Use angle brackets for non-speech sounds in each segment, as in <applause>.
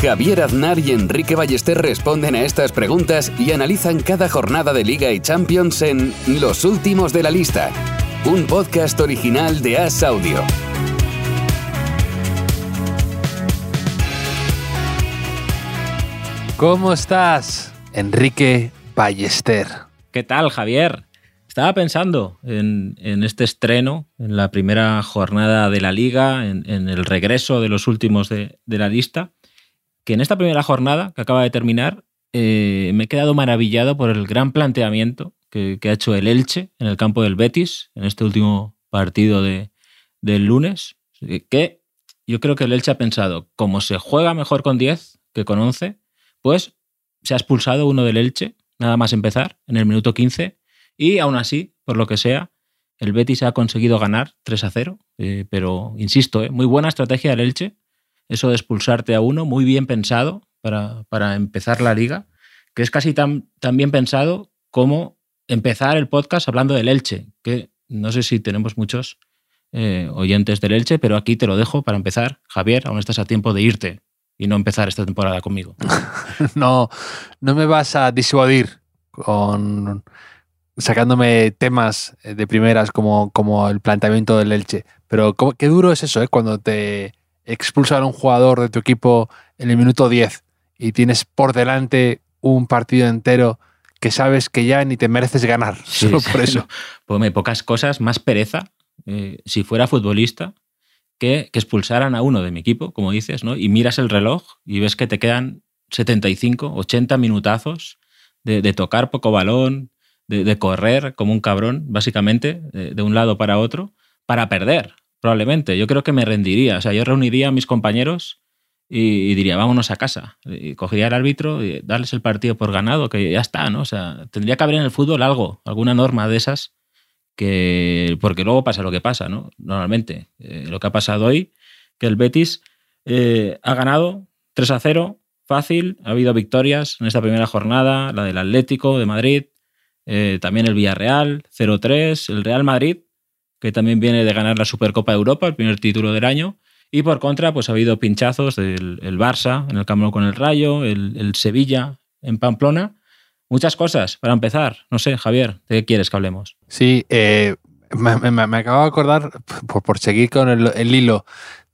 Javier Aznar y Enrique Ballester responden a estas preguntas y analizan cada jornada de Liga y Champions en Los Últimos de la Lista, un podcast original de As Audio. ¿Cómo estás, Enrique Ballester? ¿Qué tal, Javier? Estaba pensando en, este estreno, en la primera jornada de la liga, en, el regreso de los últimos de, la lista, que en esta primera jornada que acaba de terminar eh, me he quedado maravillado por el gran planteamiento que, ha hecho el Elche en el campo del Betis, en este último partido de, del lunes, que yo creo que el Elche ha pensado, como se juega mejor con 10 que con 11, pues se ha expulsado uno del Elche, nada más empezar, en el minuto 15, y aún así, por lo que sea, el Betis ha conseguido ganar 3 a 0, eh, pero insisto, eh, muy buena estrategia del Elche, eso de expulsarte a uno, muy bien pensado para, para empezar la liga, que es casi tan, bien pensado como empezar el podcast hablando del Elche, que no sé si tenemos muchos eh, oyentes del Elche, pero aquí te lo dejo para empezar. Javier, aún estás a tiempo de irte y no empezar esta temporada conmigo. <laughs> no, no me vas a disuadir con sacándome temas de primeras como, como el planteamiento del Elche. Pero qué duro es eso, ¿eh? cuando te expulsan a un jugador de tu equipo en el minuto 10 y tienes por delante un partido entero que sabes que ya ni te mereces ganar. solo por eso. pues me pocas cosas, más pereza. Eh, si fuera futbolista, que, expulsaran a uno de mi equipo, como dices, ¿no? Y miras el reloj y ves que te quedan 75, 80 minutazos de, tocar poco balón, de, correr como un cabrón, básicamente, de, un lado para otro, para perder, probablemente. Yo creo que me rendiría. O sea, yo reuniría a mis compañeros y, diría, vámonos a casa. Y cogería al árbitro y darles el partido por ganado, que ya está, ¿no? O sea, tendría que haber en el fútbol algo, alguna norma de esas que, porque luego pasa lo que pasa, ¿no? Normalmente, eh, lo que ha pasado hoy, que el Betis eh, ha ganado 3 a 0, fácil, ha habido victorias en esta primera jornada, la del Atlético de Madrid, eh, también el Villarreal, 0-3, el Real Madrid, que también viene de ganar la Supercopa de Europa, el primer título del año, y por contra, pues ha habido pinchazos del el Barça en el campo con el Rayo, el, el Sevilla en Pamplona, Muchas cosas. Para empezar, no sé, Javier, ¿de qué quieres que hablemos? Sí, eh, me, acabo de acordar, por, seguir con el, hilo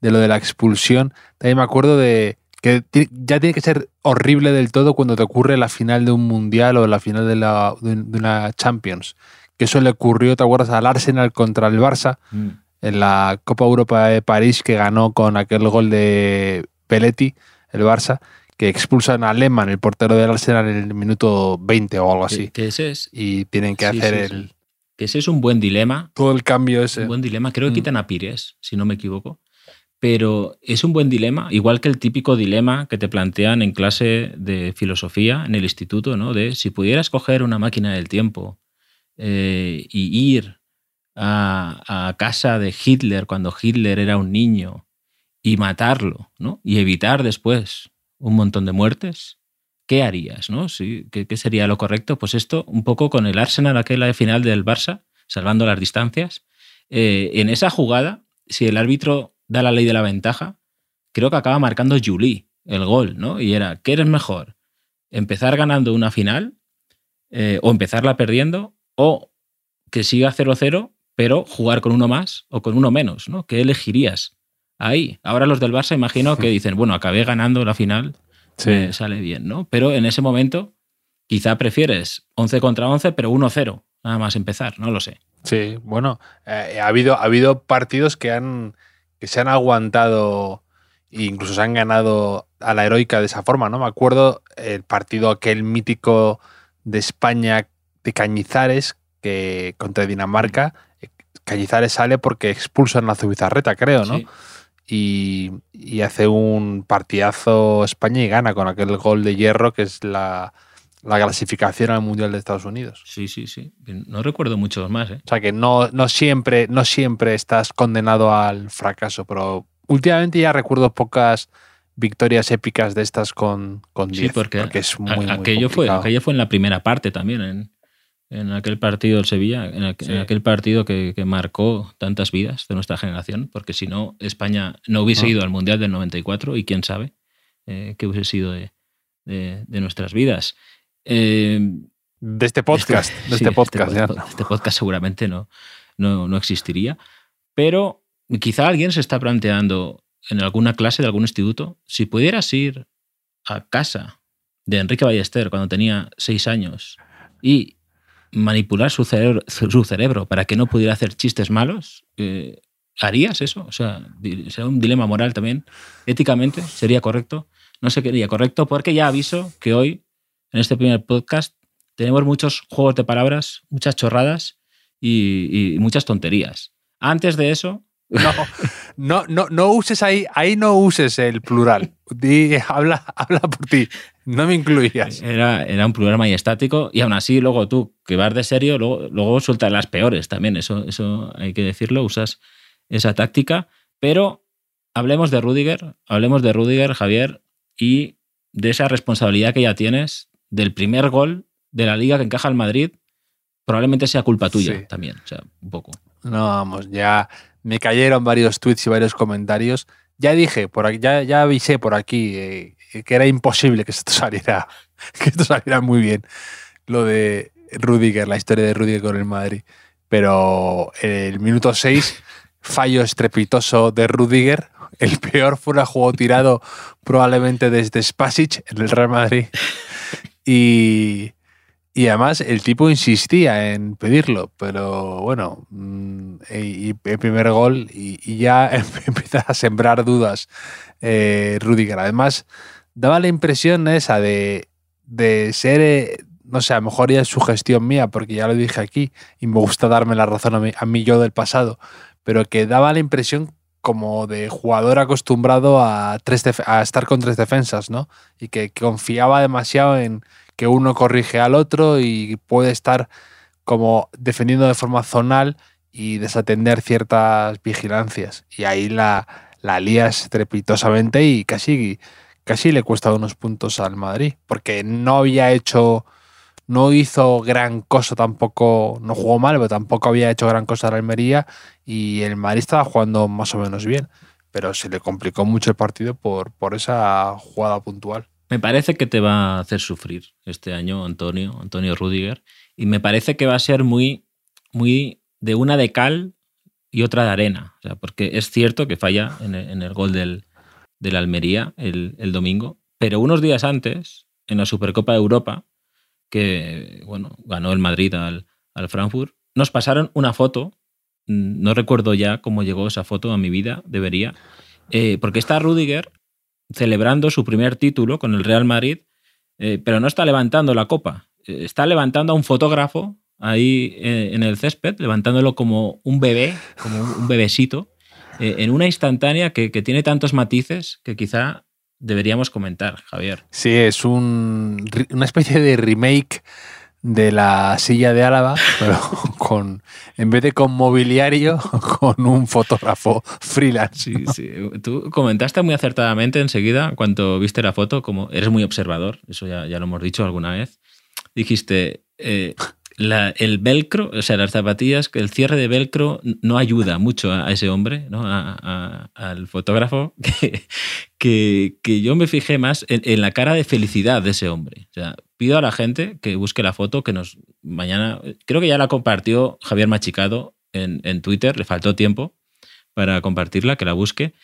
de lo de la expulsión, también me acuerdo de que ya tiene que ser horrible del todo cuando te ocurre la final de un mundial o la final de, la, de, una Champions. Que eso le ocurrió, ¿te acuerdas? Al Arsenal contra el Barça mm. en la Copa Europa de París que ganó con aquel gol de Pelletti, el Barça que expulsan a Lehmann, el portero del Arsenal, en el minuto 20 o algo así. Que, ese es. Y tienen que hacer el. Que ese es un buen dilema. Todo el cambio ese. Un buen dilema. Creo que mm. quitan a Pires, si no me equivoco. Pero es un buen dilema, igual que el típico dilema que te plantean en clase de filosofía en el instituto, ¿no? De si pudieras coger una máquina del tiempo eh, y ir a, a, casa de Hitler cuando Hitler era un niño y matarlo, ¿no? Y evitar después un montón de muertes, ¿qué harías? ¿no? ¿qué, sería lo correcto? Pues esto, un poco con el Arsenal, aquella final del Barça, salvando las distancias. Eh, en esa jugada, si el árbitro da la ley de la ventaja, creo que acaba marcando Julie el gol, ¿no? Y era, ¿qué eres mejor? ¿Empezar ganando una final eh, o empezarla perdiendo o que siga 0-0 pero jugar con uno más o con uno menos, ¿no? ¿Qué elegirías? ahí. Ahora los del Barça imagino que <laughs> dicen, bueno, acabé ganando la final, sale bien, ¿no? Pero en ese momento quizá prefieres 11 contra 11, pero 1-0, nada más empezar, no lo sé. Sí, bueno, eh, ha, habido, ha habido partidos que, han, que se han aguantado e incluso se han ganado a la heroica de esa forma, ¿no? Me acuerdo el partido aquel mítico de España de Cañizares que contra Dinamarca. Eh, Cañizares sale porque expulsan a Zubizarreta, creo, ¿no? y, hace un partidazo España y gana con aquel gol de hierro que es la, la clasificación al Mundial de Estados Unidos. Sí, sí, sí. No recuerdo muchos más. ¿eh? O sea que no, no, siempre, no siempre estás condenado al fracaso, pero últimamente ya recuerdo pocas victorias épicas de estas con, con 10. Sí, porque, es muy, aquello, fue, aquello fue en la primera parte también, en, en aquel partido del Sevilla, en, aquel partido que, que, marcó tantas vidas de nuestra generación, porque si no, España no hubiese ido al Mundial del 94 y quién sabe eh, qué hubiese sido de, de, nuestras vidas. Eh, de este podcast, este, de este <laughs> podcast. Este, este, podcast seguramente no, no, no existiría, pero quizá alguien se está planteando en alguna clase de algún instituto, si pudieras ir a casa de Enrique Ballester cuando tenía seis años y manipular su cerebro, su cerebro para que no pudiera hacer chistes malos, eh, ¿harías eso? O sea, sería un dilema moral también. Éticamente, ¿sería correcto? No sería correcto porque ya aviso que hoy, en este primer podcast, tenemos muchos juegos de palabras, muchas chorradas y muchas tonterías. Antes de eso, <laughs> <laughs> no, no, no, no uses ahí, ahí no uses el plural. habla, <laughs> habla por ti. No me incluías. Era, era un plural estático y aún así luego tú, que vas de serio, luego, luego sueltas las peores también. Eso, eso hay que decirlo, usas esa táctica. Pero hablemos de Rudiger, hablemos de Rudiger, Javier, y de esa responsabilidad que ya tienes del primer gol de la liga que encaja el Madrid. Probablemente sea culpa tuya también, o sea, un poco. No, vamos, ya me cayeron varios tweets y varios comentarios. Ya dije, por aquí, ya, ya avisé por aquí eh, que era imposible que esto <laughs> saliera, que esto saliera muy bien. Lo de Rudiger, la historia de Rudiger con el Madrid. Pero el minuto 6, fallo estrepitoso de Rudiger. El peor fue un juego tirado probablemente desde Spasic en el Real Madrid. Y, y además el tipo insistía en pedirlo, pero bueno, mm, y, el primer gol y, ya <laughs> empieza a sembrar dudas eh, Rudiger. Además, daba la impresión esa de, ser, eh, no sé, a lo mejor ya es su gestión mía, porque ya lo dije aquí y me gusta darme la razón a mí, a mí yo del pasado, pero que daba la impresión como de jugador acostumbrado a, tres a estar con tres defensas, ¿no? Y que confiaba demasiado en que uno corrige al otro y puede estar como defendiendo de forma zonal y desatender ciertas vigilancias. Y ahí la, la estrepitosamente y casi, casi le cuesta unos puntos al Madrid, porque no había hecho, no hizo gran cosa tampoco, no jugó mal, pero tampoco había hecho gran cosa la Almería y el Madrid estaba jugando más o menos bien, pero se le complicó mucho el partido por, por esa jugada puntual. Me parece que te va a hacer sufrir este año Antonio, Antonio Rudiger, y me parece que va a ser muy, muy de una de cal y otra de arena, porque es cierto que falla en el, gol del, del Almería el, el, domingo, pero unos días antes, en la Supercopa de Europa, que bueno, ganó el Madrid al, al Frankfurt, nos pasaron una foto, no recuerdo ya cómo llegó esa foto a mi vida, debería, eh, porque está Rudiger celebrando su primer título con el Real Madrid, eh, pero no está levantando la copa, eh, está levantando a un fotógrafo ahí eh, en el césped, levantándolo como un bebé, como un bebesito, en una instantánea que, que, tiene tantos matices que quizá deberíamos comentar, Javier. Sí, es un, una especie de remake de la silla de Álava, <laughs> pero con en vez de con mobiliario, <laughs> con un fotógrafo freelance. Sí, sí. Tú comentaste muy acertadamente enseguida, cuando viste la foto, como eres muy observador, eso ya, ya lo hemos dicho alguna vez. Dijiste, eh, el velcro, o sea, las zapatillas, el cierre de velcro no ayuda mucho a, ese hombre, ¿no? al fotógrafo, <laughs> que, que, yo me fijé más en, la cara de felicidad de ese hombre. O sea, pido a la gente que busque la foto, que nos mañana, creo que ya la compartió Javier Machicado en, en Twitter, le faltó tiempo para compartirla, que la busque.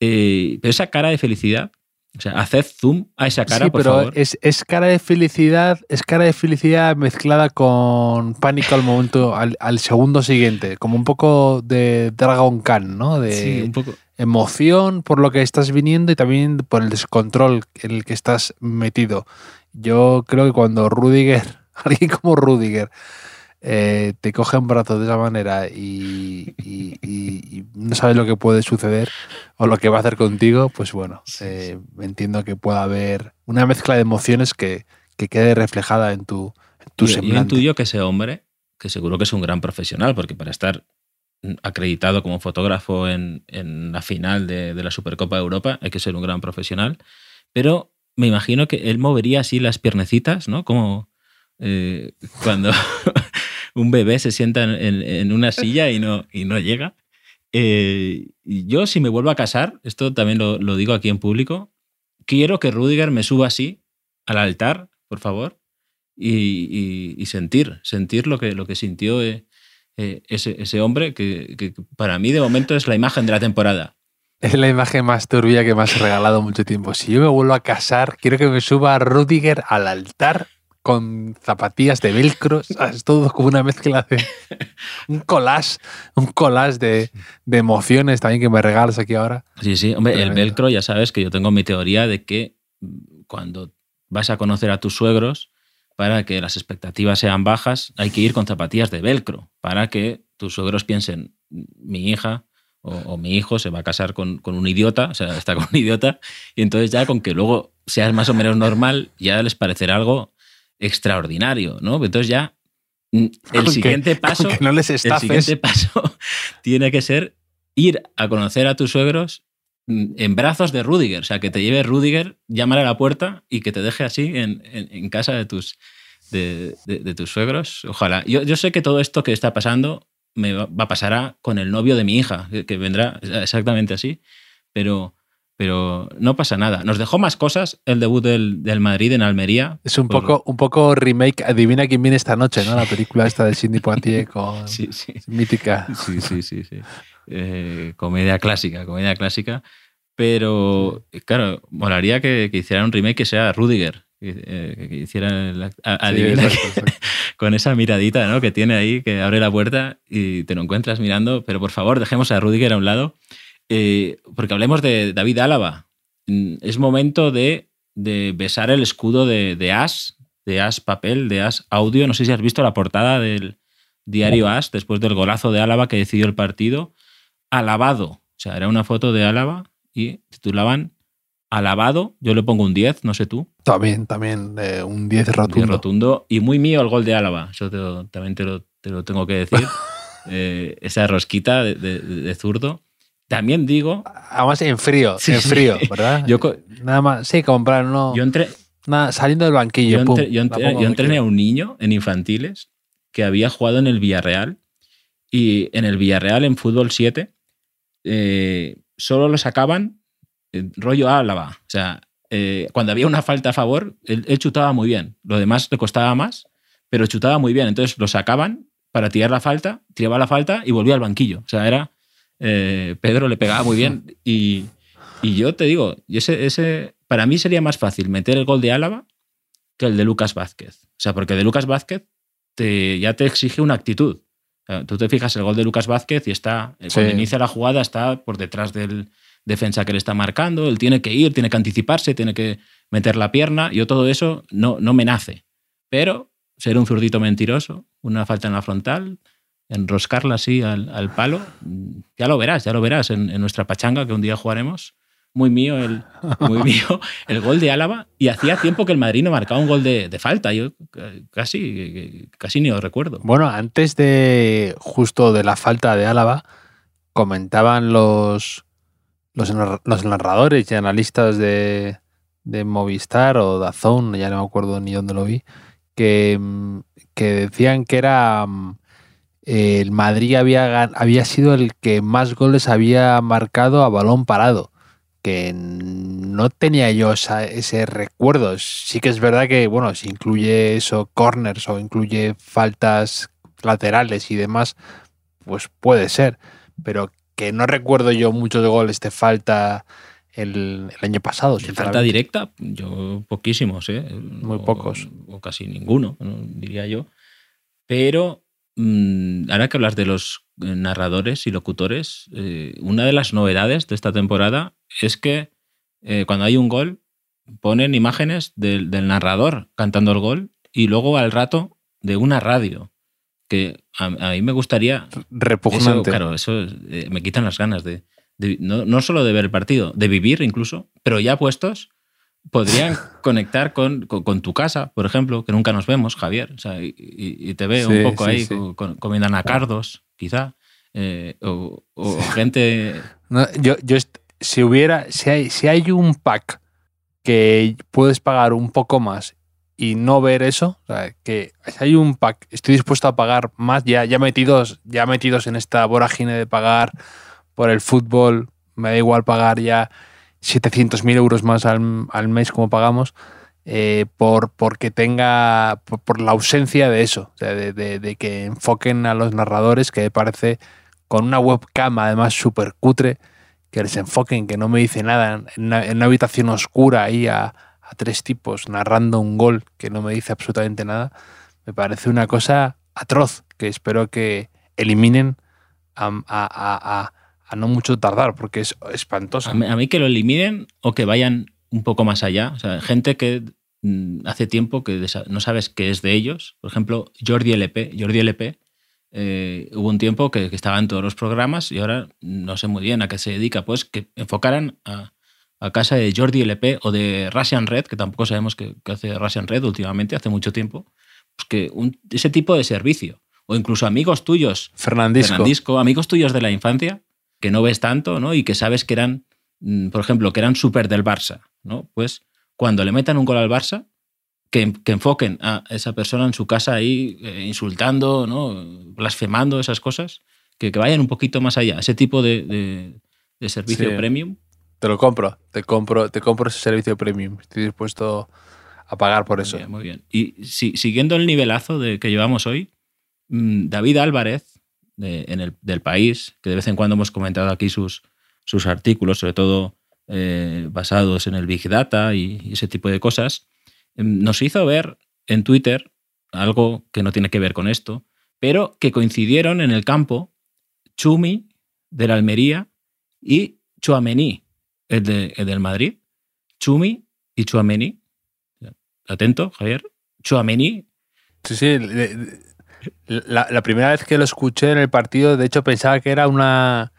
Eh, pero esa cara de felicidad o sea, haced zoom a esa cara, sí, pero Es, es, cara de felicidad, es cara de felicidad mezclada con pánico al momento, al, al segundo siguiente, como un poco de Dragon Khan, ¿no? De sí, un poco. emoción por lo que estás viniendo y también por el descontrol en el que estás metido. Yo creo que cuando Rudiger, <laughs> alguien como Rudiger, eh, te coge un brazo de esa manera y, no sabes lo que puede suceder o lo que va a hacer contigo, pues bueno, eh, entiendo que pueda haber una mezcla de emociones que, que quede reflejada en tu, en tu Yo- yo semblante. intuyo que ese hombre, que seguro que es un gran profesional, porque para estar acreditado como fotógrafo en, en la final de, de la Supercopa de Europa hay que ser un gran profesional, pero me imagino que él movería así las piernecitas, ¿no? Como eh, cuando <laughs> un bebé se sienta en, una silla y no, y no llega. Eh, yo, si me vuelvo a casar, esto también lo, digo aquí en público, quiero que Rudiger me suba así al altar, por favor, y, sentir, sentir lo que, lo que sintió eh, ese, hombre, que para mí de momento es la imagen de la temporada. Es la imagen más turbia que me has regalado mucho tiempo. Si yo me vuelvo a casar, quiero que me suba Rudiger al altar con zapatillas de velcro, ¿sabes? todo como una mezcla de un collage, un collage de, de emociones también que me regalas aquí ahora. Sí, sí, hombre, el velcro, ya sabes que yo tengo mi teoría de que cuando vas a conocer a tus suegros, para que las expectativas sean bajas, hay que ir con zapatillas de velcro, para que tus suegros piensen, mi hija o, o mi hijo se va a casar con, con un idiota, o sea, está con un idiota, y entonces ya con que luego seas más o menos normal, ya les parecerá algo extraordinario, ¿no? Entonces ya mm, el siguiente paso que no les el siguiente paso <laughs> tiene que ser ir a conocer a tus suegros mm, en brazos de Rudiger. O sea, que te lleve Rudiger, llamar a la puerta y que te deje así en, en- en casa de tus, de, de- de tus suegros. Ojalá. Yo, yo sé que todo esto que está pasando me va, va a pasar a- con el novio de mi hija, que, vendrá exactamente así. Pero, pero no pasa nada. Nos dejó más cosas el debut del, del Madrid en Almería. Es un Por- poco, un poco remake, adivina quién viene esta noche, ¿no? La película esta de Sidney Poitier <laughs> con Sí, sí. mítica. Sí, sí, sí, sí. Eh, comedia clásica, comedia clásica. Pero, claro, molaría que, que hicieran un remake que sea Rudiger. Que, eh, que hicieran el act- a- Sí, adivina exacto, exacto. Con esa miradita ¿no? que tiene ahí, que abre la puerta y te lo encuentras mirando. Pero por favor, dejemos a Rudiger a un lado. eh, porque hablemos de David Álava. Mm, Es momento de, de besar el escudo de, de As, de As Papel, de As Audio. No sé si has visto la portada del diario As después del golazo de Álava que decidió el partido. Alabado. O sea, era una foto de Álava y titulaban Alabado. Yo le pongo un 10, no sé tú. También, también, eh, un 10 Un 10 rotundo. rotundo. Y muy mío el gol de Álava. Eso te lo- también te lo, te lo tengo que decir. <laughs> Eh, esa rosquita de, de- de zurdo. También digo, Además en frío, Sí, en frío, <laughs> ¿verdad? Yo Nada más, sí, comprar, no. yo, entré, nada, saliendo del banquillo, yo, pum, entre- yo la entre- yo entrené a un niño en infantiles que había jugado en el Villarreal y en el Villarreal en fútbol 7 eh, solo lo sacaban eh, rollo Álava. O sea, eh, cuando había una falta a favor, él, él chutaba muy bien. Lo demás le costaba más, pero chutaba muy bien. Entonces lo sacaban para tirar la falta, tiraba la falta y volvía al banquillo. O sea, era. eh, Pedro le pegaba muy bien. <laughs> Y, y yo te digo, ese, ese, para mí sería más fácil meter el gol de Álava que el de Lucas Vázquez. O sea, porque el de Lucas Vázquez te, ya te exige una actitud. Tú te fijas el gol de Lucas Vázquez y está, eh, cuando inicia la jugada, está por detrás del defensa que le está marcando, él tiene que ir, tiene que anticiparse, tiene que meter la pierna. Yo todo eso no, no me nace. Pero ser un zurdito mentiroso, una falta en la frontal, enroscarla así al, al palo, mm, ya lo verás, ya lo verás en, en nuestra pachanga que un día jugaremos. Muy mío el, muy <laughs> mío el gol de Álava y hacía tiempo que el Madrid no marcaba un gol de, de falta. Yo casi, casi ni lo recuerdo. Bueno, antes de justo de la falta de Álava, comentaban los, los, los narradores y analistas de, de Movistar o Dazón, ya no me acuerdo ni dónde lo vi, que, mm, que decían que era mm, el Madrid había, había sido el que más goles había marcado a balón parado. Que no tenía yo ese recuerdo. Sí que es verdad que, bueno, si incluye eso, corners o incluye faltas laterales y demás, pues puede ser. Pero que no recuerdo yo muchos goles de falta el, el año pasado. De falta directa, yo poquísimos, ¿eh? Muy O- pocos. O, casi ninguno, ¿no? diría yo. Pero mm, ahora que hablas de los eh, narradores y locutores, eh, una de las novedades de esta temporada es que eh, cuando hay un gol ponen imágenes del, del narrador cantando el gol y luego al rato de una radio. Que a, a mí me gustaría eso, Repugnante. claro, eso eh, me quitan las ganas de, de- no, no solo de ver el partido, de vivir incluso, pero ya puestos, podrían <laughs> conectar con, tu casa, por ejemplo, que nunca nos vemos, Javier. y, te veo un poco ahí comiendo anacardos, quizá. Eh, o, gente. <laughs> yo, yo, si hubiera, si hay, si hay un pack que puedes pagar un poco más y no ver eso, que hay un pack, estoy dispuesto a pagar más, ya, ya metidos, ya metidos en esta vorágine de pagar por el fútbol, me da igual pagar ya 700.000 euros más al, al, mes como pagamos, eh, por porque tenga, por, la ausencia de eso, de, de, que enfoquen a los narradores, que me parece con una webcam además súper cutre, que les enfoquen, que no me dice nada, en una, habitación oscura ahí a, tres tipos narrando un gol que no me dice absolutamente nada, me parece una cosa atroz, que espero que eliminen a, no mucho tardar, porque es espantoso. A mí, que lo eliminen o que vayan un poco más allá. Gente que mm, hace tiempo que no sabes qué es de ellos. Por ejemplo, Jordi LP. Jordi LP eh, hubo un tiempo que, estaba en todos los programas y ahora no sé muy bien a qué se dedica, pues que enfocaran a, casa de Jordi LP o de Russian Red, que tampoco sabemos qué, hace Russian Red últimamente, hace mucho tiempo, pues que ese tipo de servicio, o incluso amigos tuyos, Fernandisco. amigos tuyos de la infancia, que no ves tanto, ¿no? Y que sabes que eran, mm, por ejemplo, que eran súper del Barça, ¿no? Pues cuando le metan un gol al Barça, que, enfoquen a esa persona en su casa ahí eh, insultando, ¿no? blasfemando esas cosas, que, vayan un poquito más allá. Ese tipo de, servicio premium. Te lo compro, te compro, te compro ese servicio premium. Estoy dispuesto a pagar por eso. muy bien. Y siguiendo el nivelazo de, que llevamos hoy, mm, David Álvarez, en el, del país, que de vez en cuando hemos comentado aquí sus, sus artículos, sobre todo eh, basados en el Big Data y ese tipo de cosas, Em, nos hizo ver en Twitter algo que no tiene que ver con esto, pero que coincidieron en el campo Chumi de la Almería y Chuamení, el, de, del Madrid. Chumi y Chuamení. Atento, Javier. Chuamení. Sí, sí. La, primera vez que lo escuché en el partido, de hecho, pensaba que era una,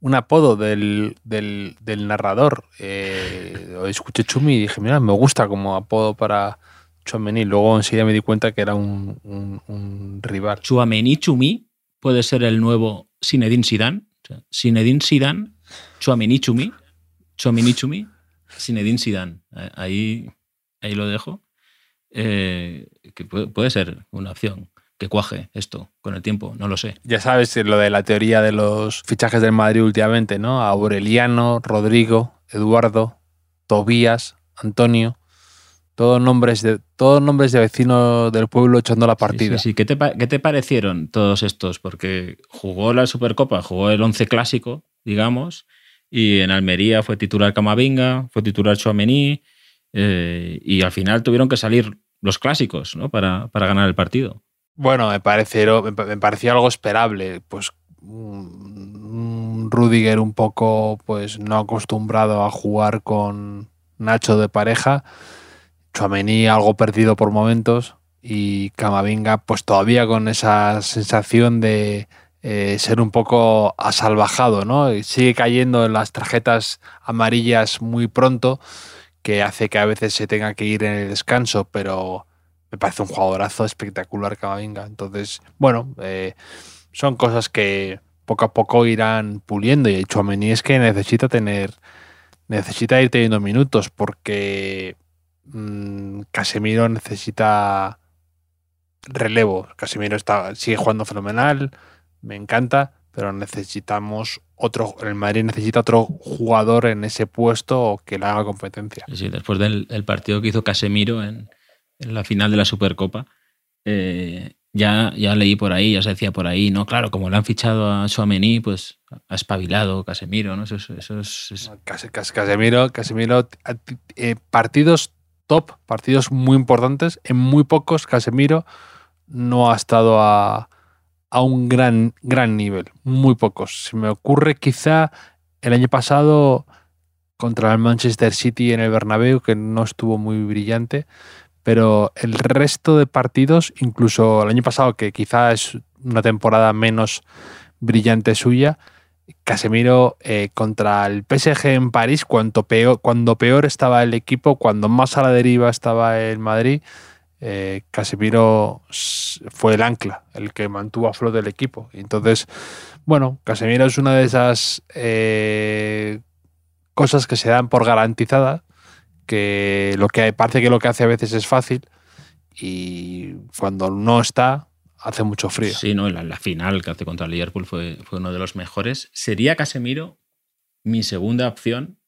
un apodo del, del, narrador. Eh, escuché Chumi y dije, mira, me gusta como apodo para Chuamení. Luego enseguida me di cuenta que era un, un, rival. Chuamení Chumi puede ser el nuevo Sinedín Sidán. Sinedín Sidán, Chuamení Chumi, Chuamení Chumi, Sinedín Sidán. Ahí, ahí lo dejo. Eh, que puede ser una opción que cuaje esto con el tiempo, no lo sé. Ya sabes lo de la teoría de los fichajes del Madrid últimamente, ¿no? Aureliano, Rodrigo, Eduardo, Tobías, Antonio, todos nombres de, todos nombres de vecinos del pueblo echando la partida. Sí, sí, ¿Qué, te, ¿Qué, te, parecieron todos estos? Porque jugó la Supercopa, jugó el once clásico, digamos, y en Almería fue titular Camavinga, fue titular Chouameni, eh, y al final tuvieron que salir los clásicos ¿no? para, para ganar el partido. Bueno, me, pareció, me pareció algo esperable. Pues un Rudiger un poco pues no acostumbrado a jugar con Nacho de pareja. Chuamení algo perdido por momentos. Y Camavinga, pues todavía con esa sensación de eh, ser un poco asalvajado, ¿no? Y sigue cayendo en las tarjetas amarillas muy pronto, que hace que a veces se tenga que ir en el descanso, pero me parece un jugadorazo espectacular Camavinga. Entonces, bueno, eh, son cosas que poco a poco irán puliendo. Y Chouameni es que necesita tener, necesita ir teniendo minutos porque mm, Casemiro necesita relevo. Casemiro está, sigue jugando fenomenal, me encanta, pero necesitamos otro, el Madrid necesita otro jugador en ese puesto que le haga competencia. Sí, después del partido que hizo Casemiro en, en la final de la Supercopa, eh, ya, ya leí por ahí, ya se decía por ahí, no, claro, como le han fichado a Suamení, pues ha espabilado Casemiro, ¿no? Eso, eso es, Casemiro, Casemiro eh, partidos top, partidos muy importantes, en muy pocos Casemiro no ha estado a, a un gran, gran nivel, muy pocos. Se me ocurre quizá el año pasado contra el Manchester City en el Bernabéu, que no estuvo muy brillante, pero el resto de partidos, incluso el año pasado, que quizá es una temporada menos brillante suya, Casemiro eh, contra el PSG en París, cuando peor, cuando peor estaba el equipo, cuando más a la deriva estaba el Madrid, eh, Casemiro fue el ancla, el que mantuvo a flote el equipo. Entonces, bueno, Casemiro es una de esas eh, cosas que se dan por garantizadas, que lo que parece que lo que hace a veces es fácil y cuando no está, hace mucho frío. Sí, no, la, la final que hace contra Liverpool fue, fue uno de los mejores. Sería Casemiro mi segunda opción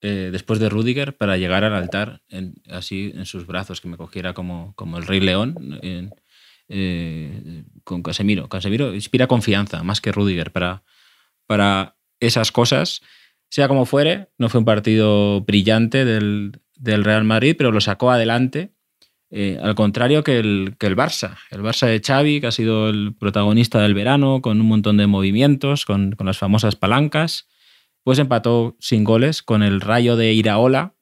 eh, después de Rudiger para llegar al altar así en sus brazos, que me cogiera como, como el Rey León eh, con Casemiro. Casemiro inspira confianza más que Rudiger para, para esas cosas. Sea como fuere, no fue un partido brillante del, del Real Madrid, pero lo sacó adelante eh, al contrario que el, que el Barça. El Barça de Xavi, que ha sido el protagonista del verano, con un montón de movimientos, con, con las famosas palancas, pues empató sin goles con el Rayo de Iraola,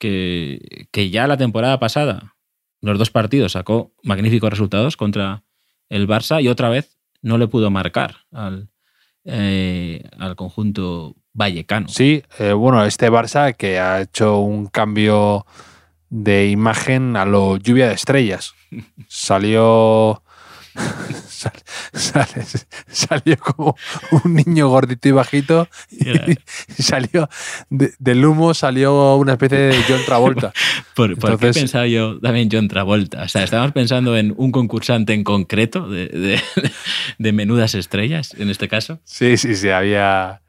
que, que ya la temporada pasada, los dos partidos, sacó magníficos resultados contra el Barça y otra vez no le pudo marcar al, eh, al conjunto vallecano. Sí, eh, bueno, este Barça que ha hecho un cambio de imagen a lo lluvia de estrellas. <laughs> Salió. Salió como un niño gordito y bajito y, <laughs> salió del humo salió una especie de John Travolta. <laughs> ¿Por, qué pensaba yo también John Travolta? O sea, estábamos pensando en un concursante en concreto de, <laughs> de menudas estrellas, en este caso. Sí, sí, sí, había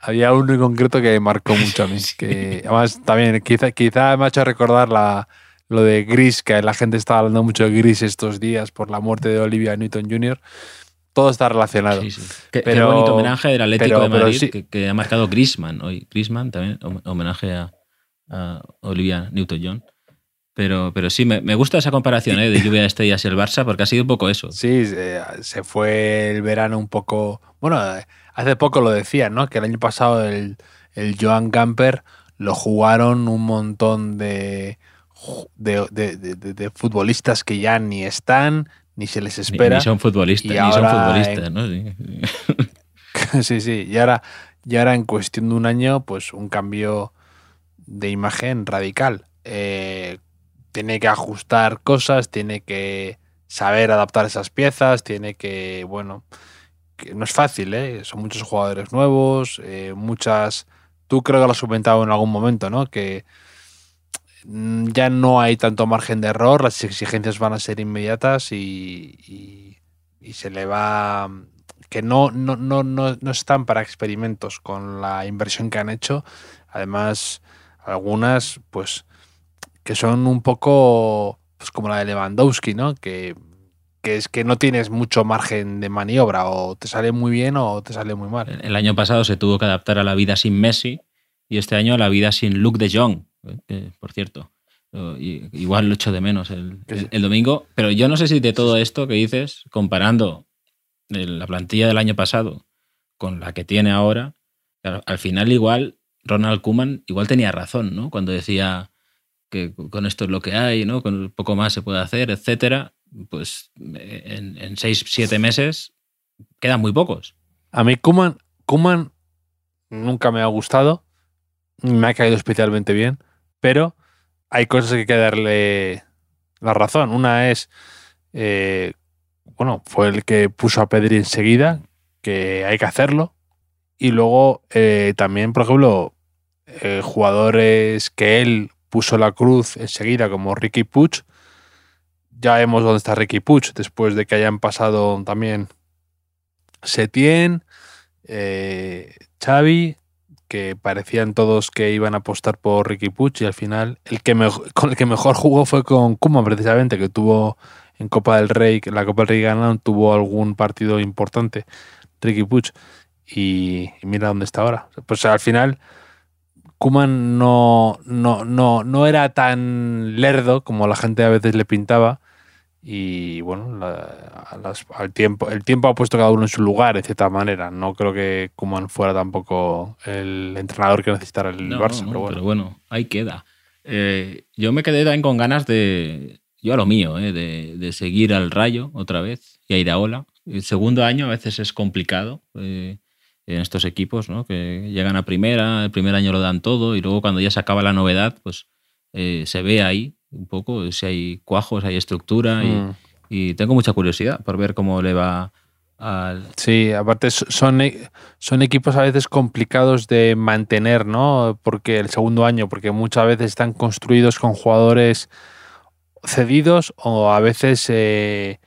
había uno en concreto que marcó mucho a mí. Que además también quizá, quizá me ha hecho recordar la, lo de Gris, que la gente estaba hablando mucho de Gris estos días por la muerte de Olivia Newton Jr. Todo está relacionado. Sí, sí. Qué, pero, bonito homenaje del Atlético de Madrid que, ha marcado Grisman hoy. Grisman también, homenaje a, Olivia Newton-John. Pero, pero sí, me, me, gusta esa comparación ¿eh? de lluvia de estrellas y el Barça, porque ha sido un poco eso. Sí, se fue el verano un poco. Bueno, Hace poco lo decía, ¿no? Que el año pasado el, Joan Gamper lo jugaron un montón de, de, futbolistas que ya ni están, ni se les espera. Ni, son futbolistas, ni son futbolistas, ¿no? <laughs> Sí. sí, Y ahora, y ahora en cuestión de un año, pues un cambio de imagen radical. Eh, tiene que ajustar cosas, tiene que saber adaptar esas piezas, tiene que, bueno, que no es fácil, ¿eh? son muchos jugadores nuevos, eh, muchas... Tú creo que lo has comentado en algún momento, ¿no? Que ya no hay tanto margen de error, las exigencias van a ser inmediatas y, y, se le va... que no, no, no, no, no están para experimentos con la inversión que han hecho. Además, algunas, pues, que son un poco pues como la de Lewandowski, ¿no? Que que es que no tienes mucho margen de maniobra, o te sale muy bien o te sale muy mal. El año pasado se tuvo que adaptar a la vida sin Messi y este año a la vida sin Luke de Jong, eh, por cierto. Igual lo echo de menos el, domingo, pero yo no sé si de todo esto que dices, comparando la plantilla del año pasado con la que tiene ahora, al final igual Ronald Kuman igual tenía razón, ¿no? Cuando decía que con esto es lo que hay, ¿no? Con poco más se puede hacer, etcétera pues en, en seis, siete meses quedan muy pocos. A mí Kuman, Kuman nunca me ha gustado, me ha caído especialmente bien, pero hay cosas que hay que darle la razón. Una es, eh, bueno, fue el que puso a Pedri enseguida, que hay que hacerlo. Y luego eh, también, por ejemplo, eh, jugadores que él puso la cruz enseguida, como Ricky Puch, ya vemos dónde está Ricky Puch después de que hayan pasado también Setien, Xavi, parecían todos que iban a apostar por Ricky Puch y al final el que <laughs> con el que mejor jugó fue con Kuma precisamente, que tuvo en Copa del Rey, la Copa del Rey ganaron, tuvo algún partido importante, Ricky Puch, y, mira dónde está ahora. Pues al final Kuman no, no, no, no era tan lerdo como la gente a veces le pintaba y bueno, al tiempo, el tiempo ha puesto cada uno en su lugar, de cierta manera. No creo que Kuman fuera tampoco el entrenador que necesitara el Barça, pero, bueno. ahí queda. Eh, yo me quedé también con ganas de, yo a lo mío, eh, de, seguir al Rayo otra vez y a ir a Ola. El segundo año a veces es complicado. Eh, en estos equipos, ¿no? Que llegan a primera, el primer año lo dan todo y luego cuando ya se acaba la novedad, pues eh, se ve ahí un poco si hay cuajos, hay estructura y, Mm. y tengo mucha curiosidad por ver cómo le va al... Sí, aparte so- son, e- son equipos a veces complicados de mantener, ¿no? Porque el segundo año, porque muchas veces están construidos con jugadores cedidos o a veces eh,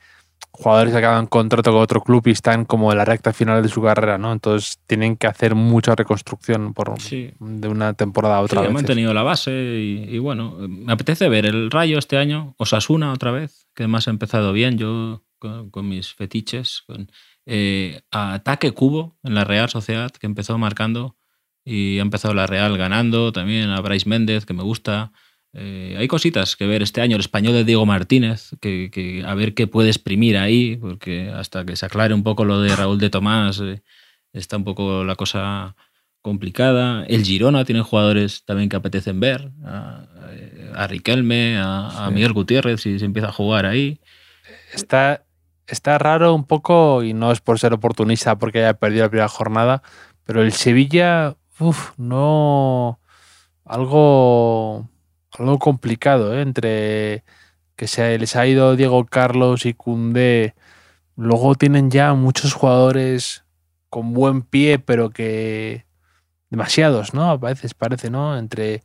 jugadores que acaban contrato con otro club y están como en la recta final de su carrera, ¿no? Entonces tienen que hacer mucha reconstrucción por, Sí. de una temporada a otra. Sí, a ha veces. mantenido la base y, y bueno, me apetece ver el Rayo este año, Osasuna otra vez, que además ha empezado bien, yo con, con mis fetiches, con eh, ataque cubo en la Real Sociedad, que empezó marcando y ha empezado la Real ganando, también a Bryce Méndez, que me gusta. Eh, hay cositas que ver este año, el español de Diego Martínez, que, que a ver qué puede exprimir ahí, porque hasta que se aclare un poco lo de Raúl de Tomás, eh, está un poco la cosa complicada. El Girona tiene jugadores también que apetecen ver. A, a Riquelme, a, a. Miguel Gutiérrez, si se empieza a jugar ahí. Está, está raro un poco, y no es por ser oportunista porque haya perdido la primera jornada, pero el Sevilla, uf, no. Algo. Algo complicado, ¿eh? Entre que se les ha ido Diego Carlos y Cundé. Luego tienen ya muchos jugadores con buen pie, pero que. Demasiados, ¿no? A veces parece, ¿no? Entre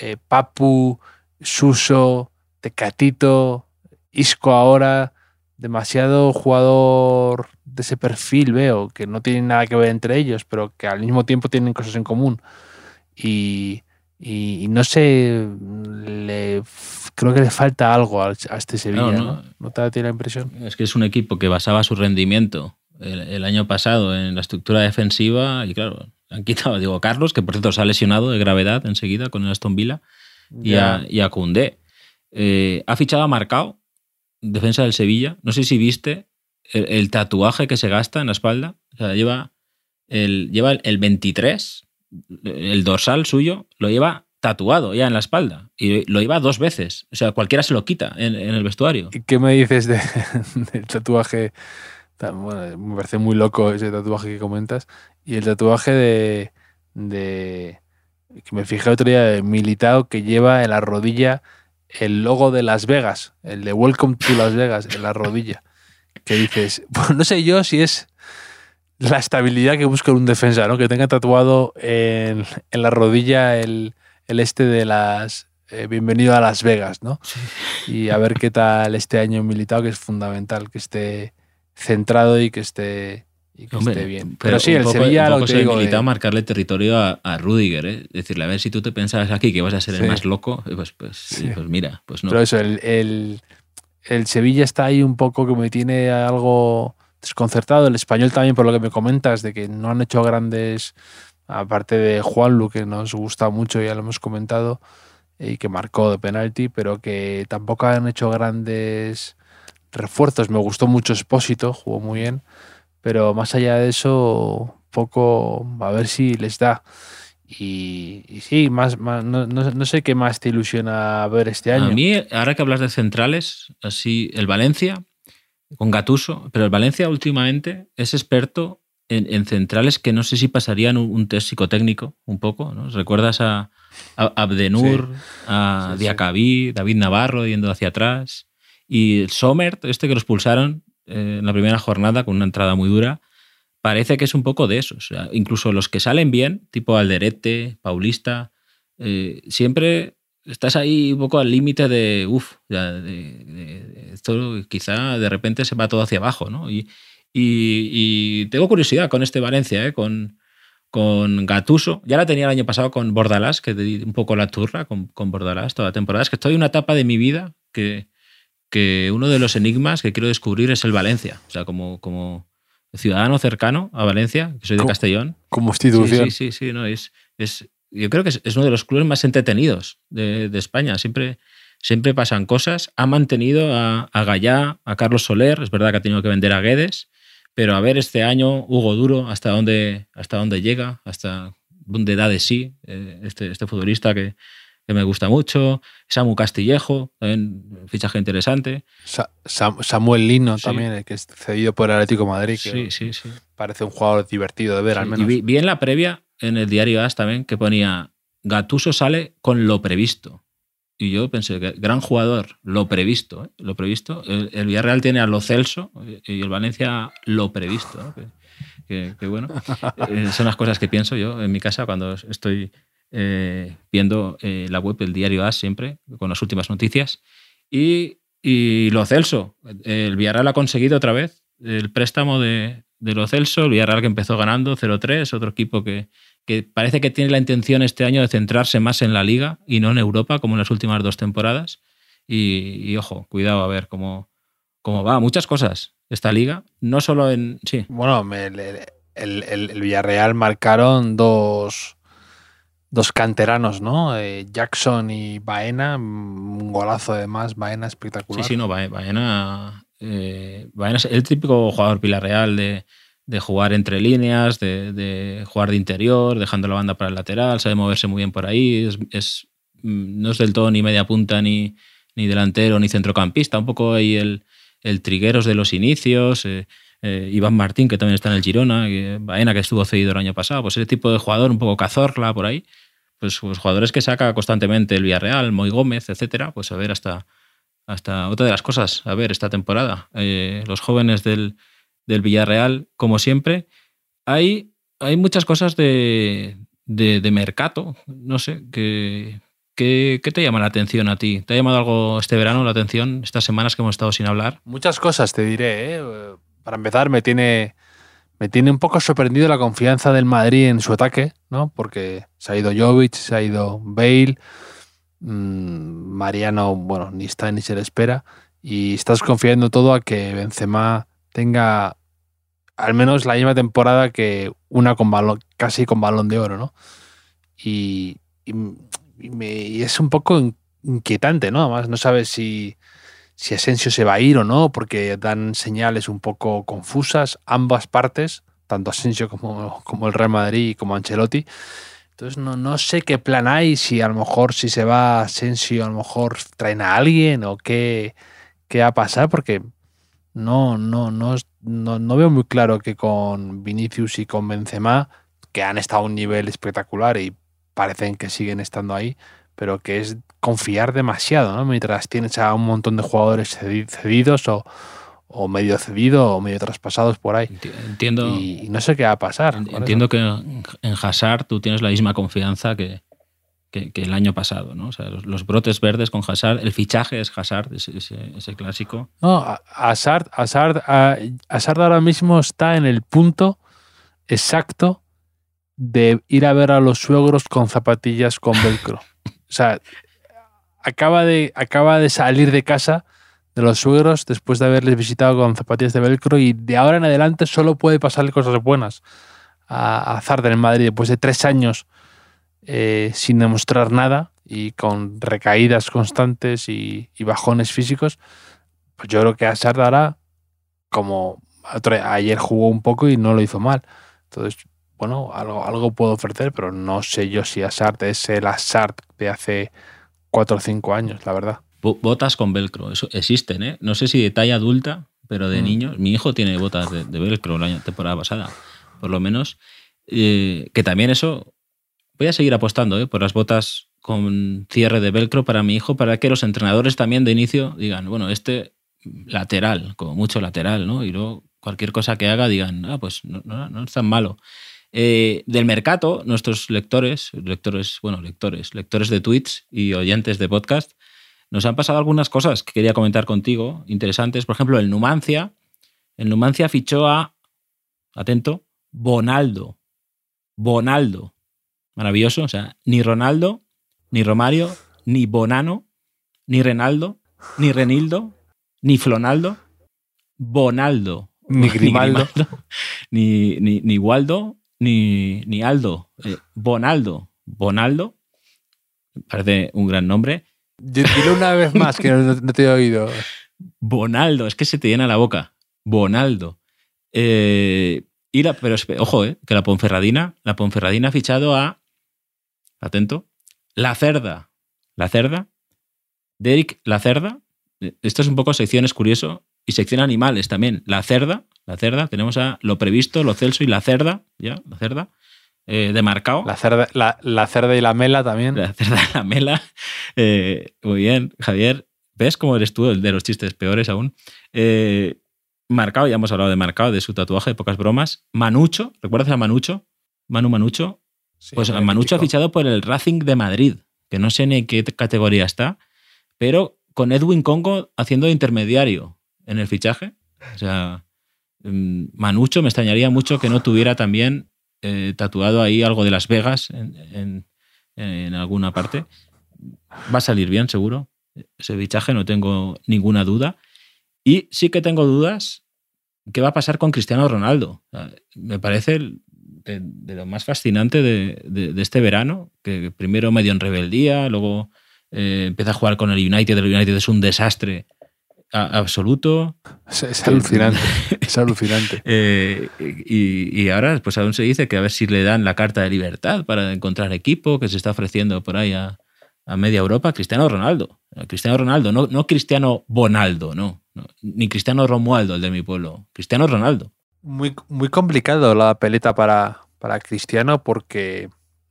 eh, Papu, Suso, Tecatito, Isco ahora, demasiado jugador de ese perfil, veo, que no tienen nada que ver entre ellos, pero que al mismo tiempo tienen cosas en común. Y, y- y no sé, le, creo que le falta algo al- a, este Sevilla, Claro, ¿no? no. ¿No te tiene la impresión? Es que es un equipo que basaba su rendimiento el, el año pasado en la estructura defensiva y claro, han quitado a Diego Carlos, que por cierto se ha lesionado de gravedad enseguida con el Aston Villa, y a, y a Koundé. Eh, ha fichado a Marcao, defensa del Sevilla. No sé si viste el, el tatuaje que se gasta en la espalda. O sea, lleva el, lleva el 23, el dorsal suyo, lo lleva tatuado ya en la espalda. Y lo lleva dos veces. O sea, cualquiera se lo quita en, el vestuario. ¿Y ¿Qué me dices de, <laughs> del tatuaje? Bueno, me parece muy loco ese tatuaje que comentas. Y el tatuaje de, de que me fijé otro día de Militao que lleva en la rodilla el logo de Las Vegas, el de Welcome to Las Vegas, en la rodilla. Que dices, <laughs> pues no sé yo si es la estabilidad que busca un defensa, ¿no? Que tenga tatuado en, en la rodilla el, el este de las eh, Bienvenido a Las Vegas, ¿no? Y a ver qué tal este año en Militao, que es fundamental que esté centrado y que esté, y que Hombre, esté bien. Pero, sí, un el poco- Sevilla, lo que digo, militado de- marcarle territorio a, a Rudiger, ¿eh? Decirle, a ver si tú te pensabas aquí que vas a ser Sí. el más loco, eh, pues, pues, Sí. pues mira, pues no. Pero eso, el, el, el Sevilla está ahí un poco que me tiene algo desconcertado. El español también, por lo que me comentas, de que no han hecho grandes, aparte de Juanlu, que nos gusta mucho, ya lo hemos comentado, y que marcó de penalti, pero que tampoco han hecho grandes refuerzos. Me gustó mucho Espósito, jugó muy bien, pero más allá de eso, poco, a ver si les da. Y, y sí, más, más- no, no- no sé qué más te ilusiona ver este año. A mí, ahora que hablas de centrales, así, el Valencia, con Gatuso, pero el Valencia últimamente es experto en, en centrales que no sé si pasarían un, un test psicotécnico un poco, ¿no? ¿Recuerdas a, a Abdenur, a Sí, sí. Diacabí, David Navarro yendo hacia atrás? Y el Somert, este que los pulsaron eh, en la primera jornada con una entrada muy dura, parece que es un poco de eso. O sea, incluso los que salen bien, tipo Alderete, Paulista, eh, siempre estás ahí un poco al límite de, uff, esto quizá de repente se va todo hacia abajo, ¿no? Y, y- y tengo curiosidad con este Valencia, ¿eh? con, con Gatuso. Ya la tenía el año pasado con Bordalás, que di un poco la turra con, con Bordalás toda la temporada. Es que estoy en una etapa de mi vida que, que uno de los enigmas que quiero descubrir es el Valencia. O sea, como, como ciudadano cercano a Valencia, que soy de. Castellón. como Sí, institución. sí, sí, sí, no, es, es, yo creo que es, es uno de los clubes más entretenidos de, de España. Siempre, siempre pasan cosas. Ha mantenido a, a Gallá, a Carlos Soler, es verdad que ha tenido que vender a Guedes, pero a ver este año Hugo Duro hasta dónde, hasta dónde llega, hasta dónde da de sí eh, este, este futbolista que, que me gusta mucho. Samu Castillejo, también fichaje interesante. Samuel Lino también, el que es cedido por el Atlético de Madrid. sí, sí, sí. Parece un jugador divertido de ver, al menos. Y vi, en la previa, en el diario AS también, que ponía Gatuso sale con lo previsto. Y yo pensé que gran jugador, lo previsto, ¿eh? lo previsto. El, Villarreal tiene a lo Celso y el Valencia lo previsto. Que, bueno, <laughs> eh, son las cosas que pienso yo en mi casa cuando estoy eh, viendo la web del diario AS siempre, con las últimas noticias. Y, y lo Celso, el Villarreal ha conseguido otra vez el préstamo de, de lo Celso, el Villarreal que empezó ganando 0-3, otro equipo que, que parece que tiene la intención este año de centrarse más en la liga y no en Europa, como en las últimas dos temporadas. Y, ojo, cuidado a ver cómo, cómo va. Muchas cosas esta liga, no solo en... Sí. Bueno, el, el, Villarreal marcaron dos, dos canteranos, ¿no? Eh, Jackson y Baena, un golazo además, Baena espectacular. Sí, sí, no, Baena, eh, Baena es el típico jugador Villarreal de de jugar entre líneas, de, jugar de interior, dejando la banda para el lateral, sabe moverse muy bien por ahí, es, mm, no es del todo ni media punta, ni, ni delantero, ni centrocampista, un poco ahí el, el trigueros de los inicios, eh, eh, Iván Martín, que también está en el Girona, Baena, que estuvo cedido el año pasado, pues ese tipo de jugador, un poco cazorla por ahí, pues, pues jugadores que saca constantemente el Villarreal, Moy Gómez, etcétera, pues a ver hasta, hasta otra de las cosas, a ver esta temporada. Eh, los jóvenes del, del Villarreal, como siempre. Hay, hay muchas cosas de, de, mercado, no sé, que, ¿Qué, te llama la atención a ti? ¿Te ha llamado algo este verano la atención, estas semanas que hemos estado sin hablar? Muchas cosas, te diré. ¿eh? Para empezar, me tiene, me tiene un poco sorprendido la confianza del Madrid en su ataque, ¿no? Porque se ha ido Jovic, se ha ido Bale, mm, Mariano, bueno, ni está ni se le espera, y estás confiando todo a que Benzema tenga al menos la misma temporada que una con balón, casi con balón de oro, ¿no? Y, es un poco inquietante, ¿no? Además, no sabes si, si Asensio se va a ir o no, porque dan señales un poco confusas, ambas partes, tanto Asensio como, como el Real Madrid y como Ancelotti. Entonces no, no sé qué plan hay, si a lo mejor si se va Asensio, a lo mejor traen a alguien o qué, qué va a pasar, porque no, no, no, no, veo muy claro que con Vinicius y con Benzema, que han estado a un nivel espectacular y parecen que siguen estando ahí, pero que es confiar demasiado, ¿no? Mientras tienes a un montón de jugadores cedidos o, o medio cedidos o medio traspasados por ahí. Entiendo. Y, no sé qué va a pasar. Entiendo que en Hazard tú tienes la misma confianza que, que, el año pasado. ¿no? O sea, los, brotes verdes con Hazard, el fichaje es Hazard, ese, clásico. No, Hazard, Hazard, Hazard ahora mismo está en el punto exacto de ir a ver a los suegros con zapatillas con velcro. o sea, acaba de, acaba de salir de casa de los suegros después de haberles visitado con zapatillas de velcro y de ahora en adelante solo puede pasarle cosas buenas a Hazard en Madrid después de tres años eh, sin demostrar nada y con recaídas constantes y, bajones físicos, pues yo creo que Hazard ahora, como ayer jugó un poco y no lo hizo mal. Entonces, bueno, algo, algo puedo ofrecer, pero no sé yo si Hazard es el Hazard de hace 4 o 5 años, la verdad. Botas con velcro, eso existen, ¿eh? No sé si de talla adulta, pero de mm. niños. Mi hijo tiene botas de, velcro la temporada pasada, por lo menos. Eh, que también eso voy a seguir apostando ¿eh? por las botas con cierre de velcro para mi hijo, para que los entrenadores también de inicio digan, bueno, este lateral, como mucho lateral, ¿no? Y luego cualquier cosa que haga digan, ah, pues no, no, es tan malo. Eh, del mercado, nuestros lectores, lectores, bueno, lectores, lectores de tweets y oyentes de podcast, nos han pasado algunas cosas que quería comentar contigo, interesantes. Por ejemplo, el Numancia. El Numancia fichó a, atento, Bonaldo. Bonaldo maravilloso. O sea, ni Ronaldo, ni Romario, ni Bonano, ni Renaldo, ni Renildo, ni Flonaldo, Bonaldo. Ni Grimaldo. <laughs> Ni, ni, ni, Waldo, ni, ni Aldo. Eh, Bonaldo. Bonaldo. Parece un gran nombre. Dilo una vez más que no, te he oído. Bonaldo, es que se te llena la boca. Bonaldo. Eh, pero ojo, eh, que la Ponferradina, la Ponferradina ha fichado a atento, La Cerda. La Cerda, Derek La Cerda. Esto es un poco secciones curioso y sección animales también. La Cerda, la Cerda, tenemos a Lo Previsto, Lo Celso y La Cerda, ya, La Cerda. Eh, de marcado. La cerda, la, cerda y la mela también. La cerda y la mela. Eh, muy bien, Javier. ¿Ves cómo eres tú el de los chistes peores aún? Eh, marcado, ya hemos hablado de Marcado, de su tatuaje, de pocas bromas. Manucho, ¿recuerdas a Manucho? Manu Manucho. Pues Manucho ha fichado por el Racing de Madrid, que no sé ni en qué categoría está, pero con Edwin Congo haciendo intermediario en el fichaje. O sea, mm, Manucho me extrañaría mucho que no tuviera también eh, tatuado ahí algo de Las Vegas en, alguna parte. Va a salir bien, seguro. Ese fichaje, no tengo ninguna duda. Y sí que tengo dudas. ¿Qué va a pasar con Cristiano Ronaldo? me parece de, lo más fascinante de, este verano, que primero medio en rebeldía, luego eh, empieza a jugar con el United, el United es un desastre absoluto. Es, alucinante, <laughs> es alucinante. Eh, y, ahora pues aún se dice que a ver si le dan la carta de libertad para encontrar equipo que se está ofreciendo por ahí a, media Europa, Cristiano Ronaldo. Cristiano Ronaldo, no, no Cristiano Bonaldo, no, Ni Cristiano Romualdo, el de mi pueblo. Cristiano Ronaldo. Muy, muy complicado la peleta para, para Cristiano porque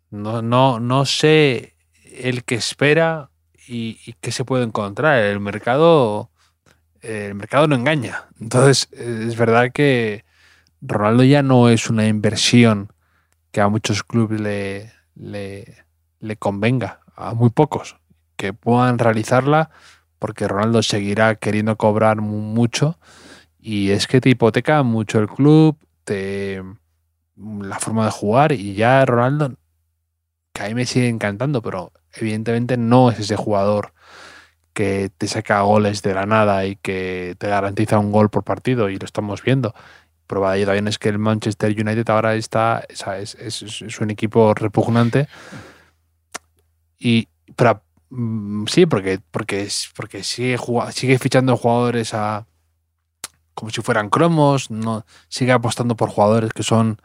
no, no, no sé el que espera y, y qué se puede encontrar. El mercado el mercado no engaña. Entonces, es verdad que Ronaldo ya no es una inversión que a muchos clubes le, le, convenga, a muy pocos, que puedan realizarla porque Ronaldo seguirá queriendo cobrar mucho y es que te hipoteca mucho el club, te, la forma de jugar y ya Ronaldo, que a mí me sigue encantando, pero evidentemente no es ese jugador que te saca goles de la nada y que te garantiza un gol por partido, y lo estamos viendo. Prueba de ello también es que el Manchester United ahora está, es, es, un equipo repugnante. Y, pero, mm, sí, porque, porque, porque sigue, sigue fichando jugadores a, como si fueran cromos, no, sigue apostando por jugadores que son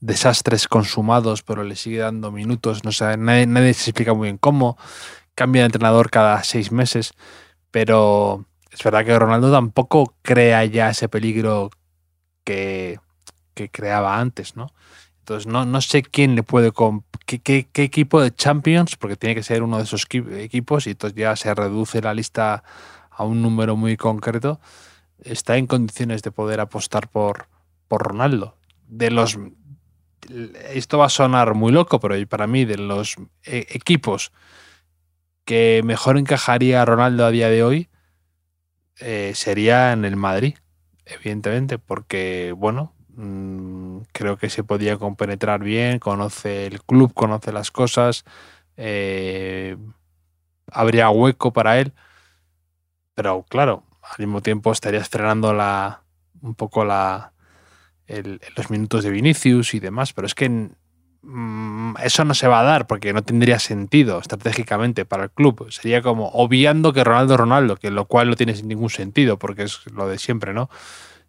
desastres consumados, pero le sigue dando minutos, no sé, nadie, nadie se explica muy bien cómo cambia de entrenador cada seis meses, pero es verdad que Ronaldo tampoco crea ya ese peligro que, creaba antes, ¿no? Entonces no, no sé quién le puede... Qué, qué, equipo de Champions, porque tiene que ser uno de esos equipos y entonces ya se reduce la lista a un número muy concreto, está en condiciones de poder apostar por, por Ronaldo. De los... Esto va a sonar muy loco, pero para mí de los e, equipos que mejor encajaría a Ronaldo a día de hoy eh, sería en el Madrid, evidentemente, porque, bueno, mm, creo que se podía compenetrar bien, conoce el club, conoce las cosas, eh, habría hueco para él, pero claro, al mismo tiempo estaría estrenando la, un poco la, los minutos de Vinicius y demás, pero es que Mm, eso no se va a dar porque no tendría sentido estratégicamente para el club. Sería como obviando que Ronaldo Ronaldo, que lo cual no tiene ningún sentido porque es lo de siempre, ¿no?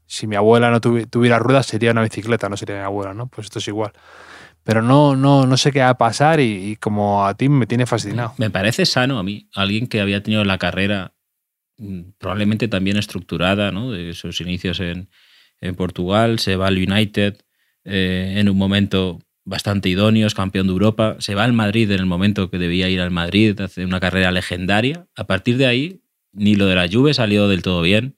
Si mi abuela no tuviera ruedas sería una bicicleta, no sería mi abuela, ¿no? Pues esto es igual. Pero no, no, no sé qué va a pasar y, como a ti me tiene fascinado. Me parece sano a mí, alguien que había tenido la carrera probablemente también estructurada, ¿no? De sus inicios en, Portugal, se va al United eh, en un momento bastante idóneos, campeón de Europa, se va al Madrid en el momento que debía ir al Madrid, hace una carrera legendaria. A partir de ahí, ni lo de la Juve salió del todo bien,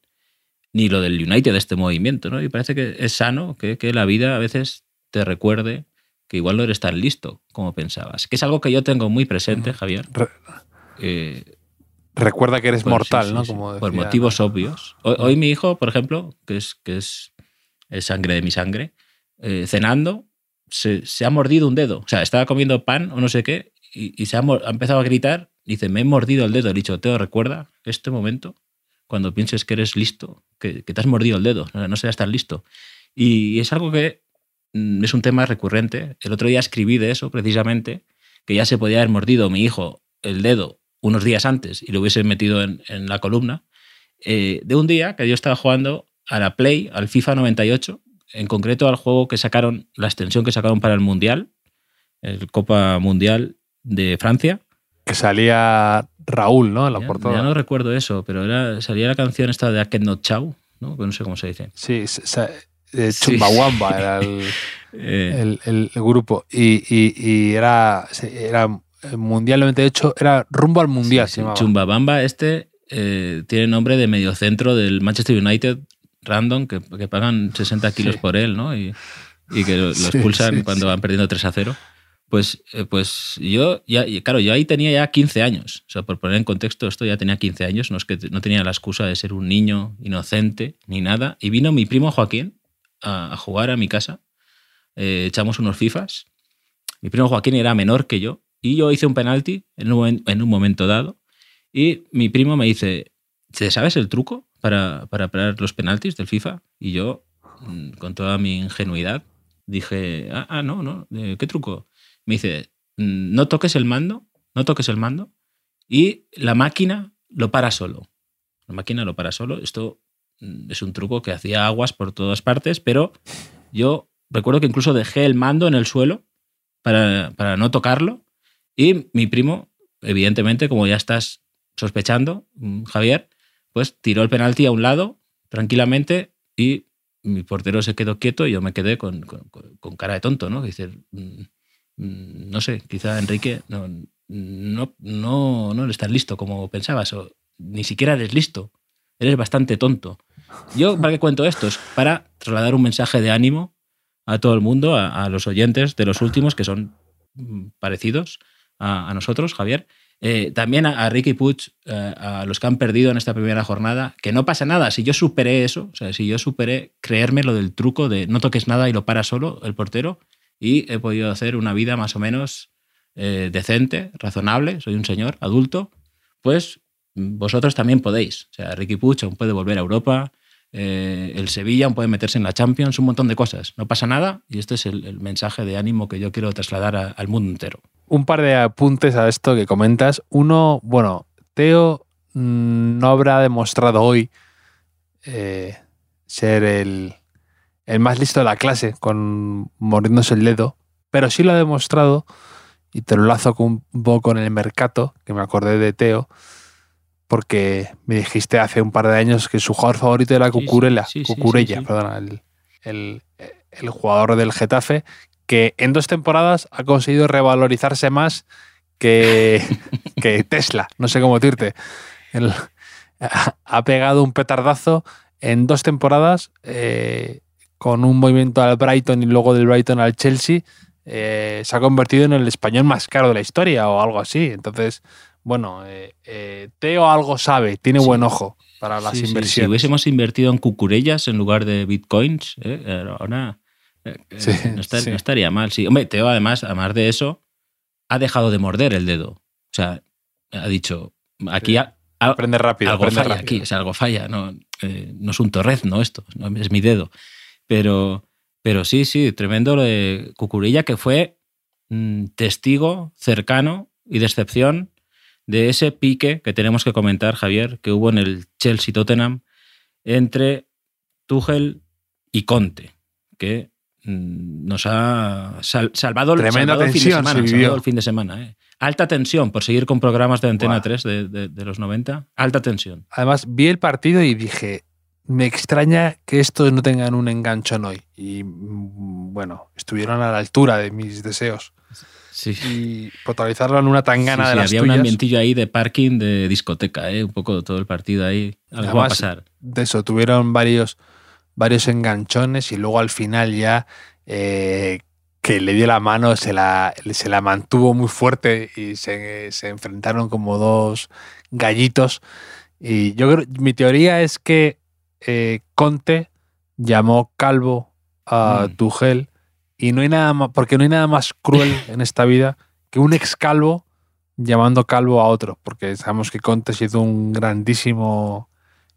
ni lo del United de este movimiento, ¿no? Y parece que es sano que, la vida a veces te recuerde que igual no eres tan listo como pensabas. Que es algo que yo tengo muy presente, Javier. Eh, Recuerda que eres pues mortal, ¿no? por motivos obvios. Hoy, mi hijo, por ejemplo, que es, que es, sangre de mi sangre, eh, cenando, se, ha mordido un dedo. O sea, estaba comiendo pan o no sé qué y, se ha, empezado a gritar. Dice, me he mordido el dedo. Le he dicho, Teo, recuerda este momento cuando pienses que eres listo, que, te has mordido el dedo, no seas tan listo. Y es algo que mm, es un tema recurrente. El otro día escribí de eso precisamente, que ya se podía haber mordido mi hijo el dedo unos días antes y lo hubiese metido en, la columna, eh, de un día que yo estaba jugando a la Play, al FIFA 98, en concreto al juego que sacaron, la extensión que sacaron para el Mundial, el Copa Mundial de Francia. que salía Raúl, ¿no? En la Ya, portada. ya no recuerdo eso, pero era, salía la canción esta de Aket No Chau, ¿no? Que no sé cómo se dice. Sí, eh, Sí. Chumbawamba era el, <laughs> Eh, el- el- el grupo. Y, y- y era, se- era mundialmente hecho, era rumbo al mundial. sí, se sí. llamaba. Chumbabamba, este eh, tiene nombre de mediocentro del Manchester United random, que, que pagan 60 kilos Sí. por él, ¿no? Y, y que lo, <laughs> Sí, expulsan cuando van perdiendo 3 a 0. Pues, eh, pues yo, ya, claro, yo ahí tenía ya 15 años. O sea, por poner en contexto, esto ya tenía 15 años. No es que no tenía la excusa de ser un niño inocente ni nada. Y vino mi primo Joaquín a, a jugar a mi casa. Eh, echamos unos FIFAs. Mi primo Joaquín era menor que yo. Y yo hice un penalti en un, en un momento dado. Y mi primo me dice, ¿te sabes el truco para, para parar los penaltis del FIFA? Y yo, mm, con toda mi ingenuidad, dije, ah, ah, no, no, eh, ¿qué truco? Me dice, "Mm, no toques el mando, no toques el mando y la máquina lo para solo. La máquina lo para solo. Esto mm, es un truco que hacía aguas por todas partes, pero yo recuerdo que incluso dejé el mando en el suelo para, para no tocarlo y mi primo, evidentemente, como ya estás sospechando, mm, Javier, pues tiró el penalti a un lado tranquilamente y mi portero se quedó quieto y yo me quedé con, con- con- cara de tonto, ¿no? Dice, mm, mm, no sé, quizá Enrique no, no, no, no eres listo como pensabas, o ni siquiera eres listo, eres bastante tonto. Yo, ¿para qué cuento esto? Es para trasladar un mensaje de ánimo a todo el mundo, a, a los oyentes de los últimos, que son parecidos a, a nosotros, Javier. Eh, también a, a Ricky Puig, eh, a los que han perdido en esta primera jornada, que no pasa nada. Si yo superé eso, o sea, si yo superé creerme lo del truco de no toques nada y lo para solo el portero, y he podido hacer una vida más o menos eh, decente, razonable, soy un señor adulto, pues vosotros también podéis. O sea, Ricky Puig aún puede volver a Europa, eh, el Sevilla aún puede meterse en la Champions, un montón de cosas. No pasa nada y este es el, el mensaje de ánimo que yo quiero trasladar a- al mundo entero. Un par de apuntes a esto que comentas. Uno, bueno, Teo mm, no habrá demostrado hoy eh, ser el, el más listo de la clase con mordiéndose el dedo, pero sí lo ha demostrado, y te lo lazo con, un poco con el mercado, que me acordé de Teo, porque me dijiste hace un par de años que su jugador favorito era sí, Cucurella, sí, sí, Cucurella, perdona, el, el- el jugador del Getafe, que en dos temporadas ha conseguido revalorizarse más que, <laughs> que Tesla, no sé cómo decirte. El- ha pegado un petardazo en dos temporadas eh, con un movimiento al Brighton y luego del Brighton al Chelsea. eh, se ha convertido en el español más caro de la historia o algo así. Entonces, bueno, eh, eh, Teo algo sabe, tiene Sí. buen ojo para las Sí, sí, Si inversiones. hubiésemos invertido en cucurellas en lugar de bitcoins, ¿eh? ahora eh, eh, no, estar- sí. no estaría mal. Sí. Hombre, Teo, además, además de eso, ha dejado de morder el dedo. O sea, ha dicho, aquí Sí. a- a- Aprende rápido, algo aprende falla rápido. aquí, o sea, algo falla. No, Eh, no es un torrez, no esto, no, es mi dedo. Pero, pero sí, sí, tremendo lo de Cucurella, que fue mm, testigo cercano y de excepción de ese pique que tenemos que comentar, Javier, que hubo en el Chelsea-Tottenham entre Tuchel y Conte, que nos ha sal- salvado, el- Tremenda salvado el fin de tensión se semana. salvado el fin de semana eh. Alta tensión, por seguir con programas de Antena Buah. 3 de, de- de los 90. Alta tensión. Además, vi el partido y dije, me extraña que estos no tengan un enganchón hoy. Y mm, bueno, estuvieron a la altura de mis deseos. Sí. Y protagonizarlo en una tangana Sí, sí, de las había un tuyas, ambientillo ahí de parking de discoteca, ¿eh? un poco todo el partido ahí. Algo va a Además, pasar. de eso, tuvieron varios, varios enganchones y luego al final ya eh, que le dio la mano, se la, se la mantuvo muy fuerte y se, se enfrentaron como dos gallitos. Y yo creo, mi teoría es que eh, Conte llamó calvo a Mm. Tuchel y no hay nada más, porque no hay nada más cruel <laughs> en esta vida que un ex calvo llamando calvo a otro, porque sabemos que Conte se hizo un grandísimo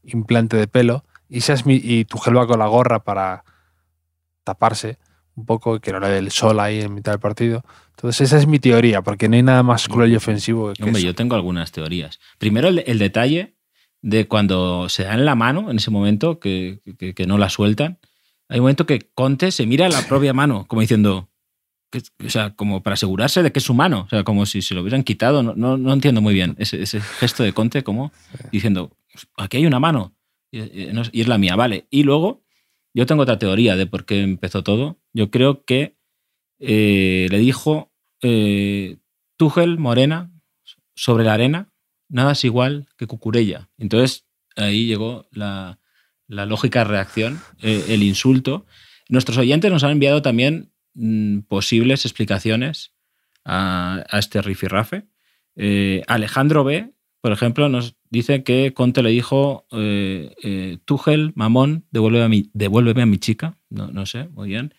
implante de pelo y, es mi, y Tuchel va con la gorra para taparse un poco, que no le dé el sol ahí en mitad del partido. Entonces esa es mi teoría, porque no hay nada más cruel y ofensivo que Hombre, eso. yo tengo algunas teorías. Primero, el, el detalle de cuando se dan la mano en ese momento, que, que- que no la sueltan. Hay un momento que Conte se mira la propia <laughs> mano, como diciendo, o sea, como para asegurarse de que es humano, o sea, como si se lo hubieran quitado. No, no, entiendo muy bien ese, gesto de Conte, como diciendo, aquí hay una mano y, es la mía, vale. Y luego, yo tengo otra teoría de por qué empezó todo. Yo creo que eh, le dijo eh, Morena sobre la arena, nada es igual que Cucurella. Entonces, ahí llegó la, lógica reacción, eh, el insulto. Nuestros oyentes nos han enviado también Mm, posibles explicaciones a, este rifirrafe. Eh, Alejandro B., por ejemplo, nos dice que Conte le dijo, eh, eh mamón, devuélveme a mi, devuélveme a mi chica. No, no sé, muy bien.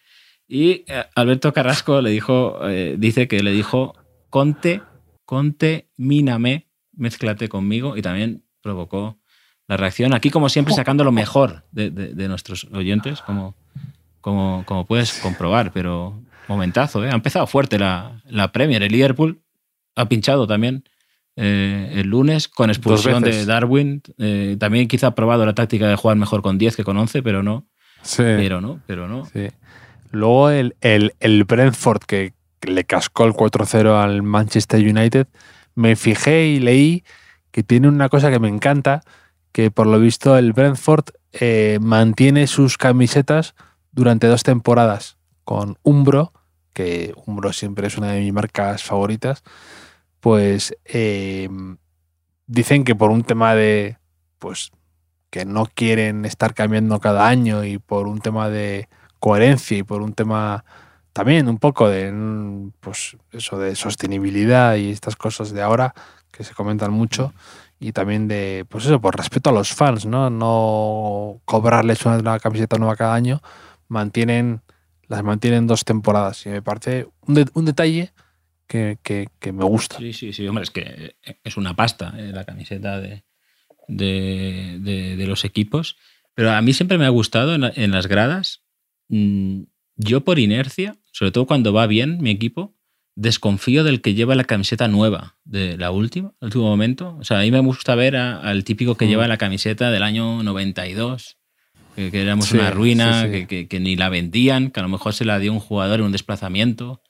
Y eh, Alberto Carrasco le dijo, dice que le dijo, Conte, Conte, míname, mezclate conmigo. Y también provocó la reacción. Aquí, como siempre, sacando lo mejor de, de nuestros oyentes, como como, como puedes comprobar, pero momentazo, ¿eh? Ha empezado fuerte la, la Premier. El Liverpool ha pinchado también eh, el lunes con expulsión de Darwin. Eh, también quizá ha probado la táctica de jugar mejor con 10 que con 11, pero no. Sí. Pero no, pero no. Sí. Luego el, el, el Brentford que le cascó el 4-0 al Manchester United, me fijé y leí que tiene una cosa que me encanta, que por lo visto el Brentford eh, mantiene sus camisetas durante dos temporadas con Umbro, que Umbro siempre es una de mis marcas favoritas, pues eh, dicen que por un tema de, pues, que no quieren estar cambiando cada año y por un tema de coherencia y por un tema también un poco de, pues, eso de sostenibilidad y estas cosas de ahora que se comentan mucho y también de, pues eso, por respeto a los fans, ¿no? No cobrarles una camiseta nueva cada año, mantienen, las mantienen dos temporadas. Y me parece un, detalle que, me gusta. Sí, sí, sí, hombre, es que es una pasta eh, la camiseta de, de, los equipos. Pero a mí siempre me ha gustado en, las gradas. Mm, yo por inercia, sobre todo cuando va bien mi equipo, desconfío del que lleva la camiseta nueva de la última, el último momento. O sea, a mí me gusta ver al típico que mm. lleva la camiseta del año 92 que, éramos una ruina, Que, ni la vendían, que a lo mejor se la dio un jugador en un desplazamiento,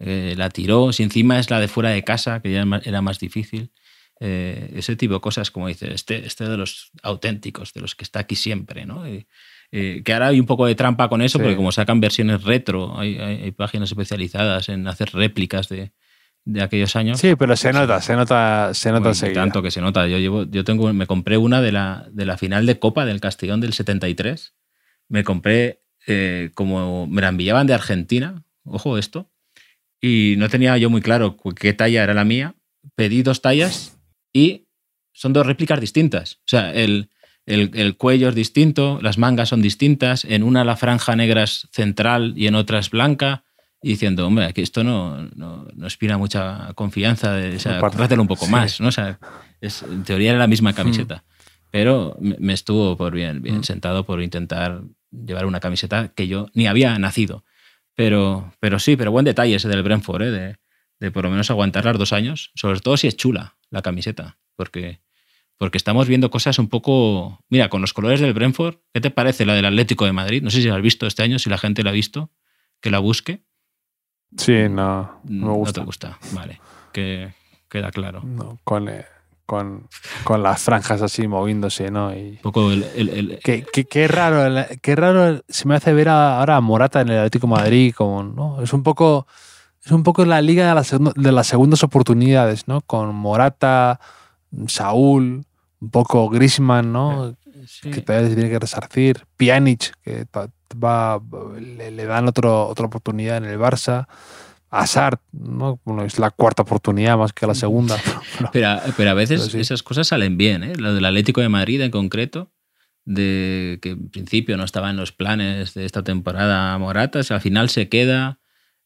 eh, la tiró, si encima es la de fuera de casa, que ya era más difícil. Eh, ese tipo de cosas, como dice, este, este de los auténticos, de los que está aquí siempre, ¿no? Eh, que ahora hay un poco de trampa con eso, porque como sacan versiones retro, hay, páginas especializadas en hacer réplicas de, de aquellos años. Sí, pero se nota, se nota, se nota Tanto que se nota. Yo llevo, yo tengo, me compré una de la, de la final de Copa del Castellón del 73. Me compré eh, como me la enviaban de Argentina, ojo esto, y no tenía yo muy claro qué talla era la mía. Pedí dos tallas y son dos réplicas distintas. O sea, el, el, el, cuello es distinto, las mangas son distintas, en una la franja negra es central y en otra es blanca y diciendo, hombre, aquí esto no, no, no inspira mucha confianza, de, o sea, un poco más, ¿no? O sea, es, en teoría era la misma camiseta, mm. pero me, estuvo por bien, bien mm. sentado por intentar llevar una camiseta que yo ni había nacido. Pero, pero sí, pero buen detalle ese del Brentford, ¿eh? de, de por lo menos aguantar los dos años, sobre todo si es chula la camiseta, porque, porque estamos viendo cosas un poco... Mira, con los colores del Brentford, ¿qué te parece la del Atlético de Madrid? No sé si la has visto este año, si la gente la ha visto, que la busque Sí, no, no me gusta. No te gusta, vale, que queda claro. No, con, eh, con, con, las franjas así moviéndose, ¿no? Y un poco el... el, qué, raro, qué raro se me hace ver ahora a Morata en el Atlético Madrid, como, ¿no? Es un poco... Es un poco la liga de las, de las segundas oportunidades, ¿no? Con Morata, Saúl, un poco Grisman, ¿no? Que todavía se tiene que resarcir. Pjanic, que va, le, dan otro, otra oportunidad en el Barça. Hazard, ¿no? Bueno, es la cuarta oportunidad más que la segunda. <laughs> pero, pero, a veces esas cosas salen bien, ¿eh? Lo del Atlético de Madrid en concreto, de que en principio no estaba en los planes de esta temporada Morata, al final se queda.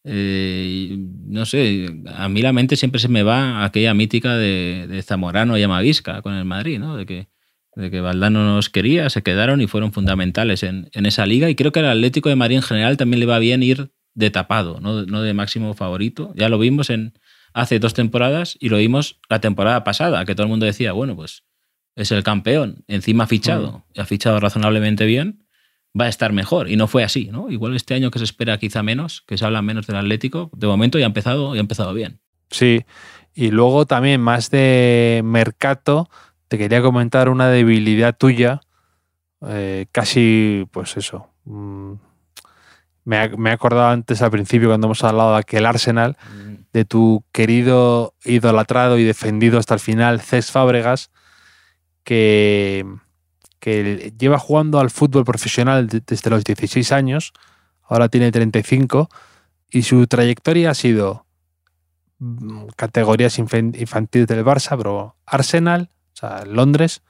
Eh, no sé, a mí la mente siempre se me va aquella mítica de, de Zamorano y Amavisca con el Madrid, ¿no? De que de que Valdano nos quería, se quedaron y fueron fundamentales en, esa liga. Y creo que al Atlético de Madrid en general también le va bien ir de tapado, no, de máximo favorito. Ya lo vimos en hace dos temporadas y lo vimos la temporada pasada, que todo el mundo decía, bueno, pues es el campeón, encima ha fichado, mm. ha fichado razonablemente bien, va a estar mejor. Y no fue así, ¿no? Igual este año que se espera quizá menos, que se habla menos del Atlético, de momento ya ha empezado, ya ha empezado bien. Sí. Y luego también más de mercado, te quería comentar una debilidad tuya, eh, casi, pues eso. Mm, me, he acordado antes al principio cuando hemos hablado de aquel Arsenal, de tu querido, idolatrado y defendido hasta el final, Cés Fábregas, que, que lleva jugando al fútbol profesional de- desde los 16 años, ahora tiene 35, y su trayectoria ha sido mm, categorías infantiles del Barça, pero Arsenal, o sea, Londres,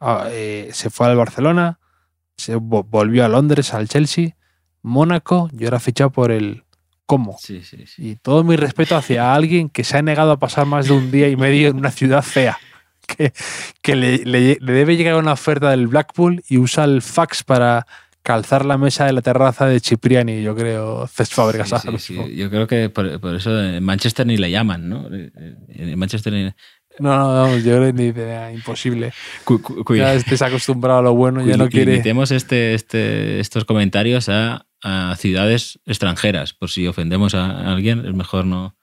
ah, eh, se fue al Barcelona, se vo- volvió a Londres, al Chelsea, Mónaco, y ahora fichado por el Como. Sí, sí, sí. Y todo mi respeto hacia alguien que se ha negado a pasar más de un día y medio en una ciudad fea. Que, que le, le- le debe llegar una oferta del Blackpool y usa el fax para calzar la mesa de la terraza de Cipriani, yo creo, Cesc Fábregas. Yo creo que por, por eso en Manchester ni le llaman, ¿no? En Manchester ni... No, no, no, yo ni idea, imposible. Cu- cu- Ya estés acostumbrado a lo bueno, ya no quiere. Limitemos este, este, estos comentarios a, a ciudades extranjeras. Por si ofendemos a alguien, es mejor no,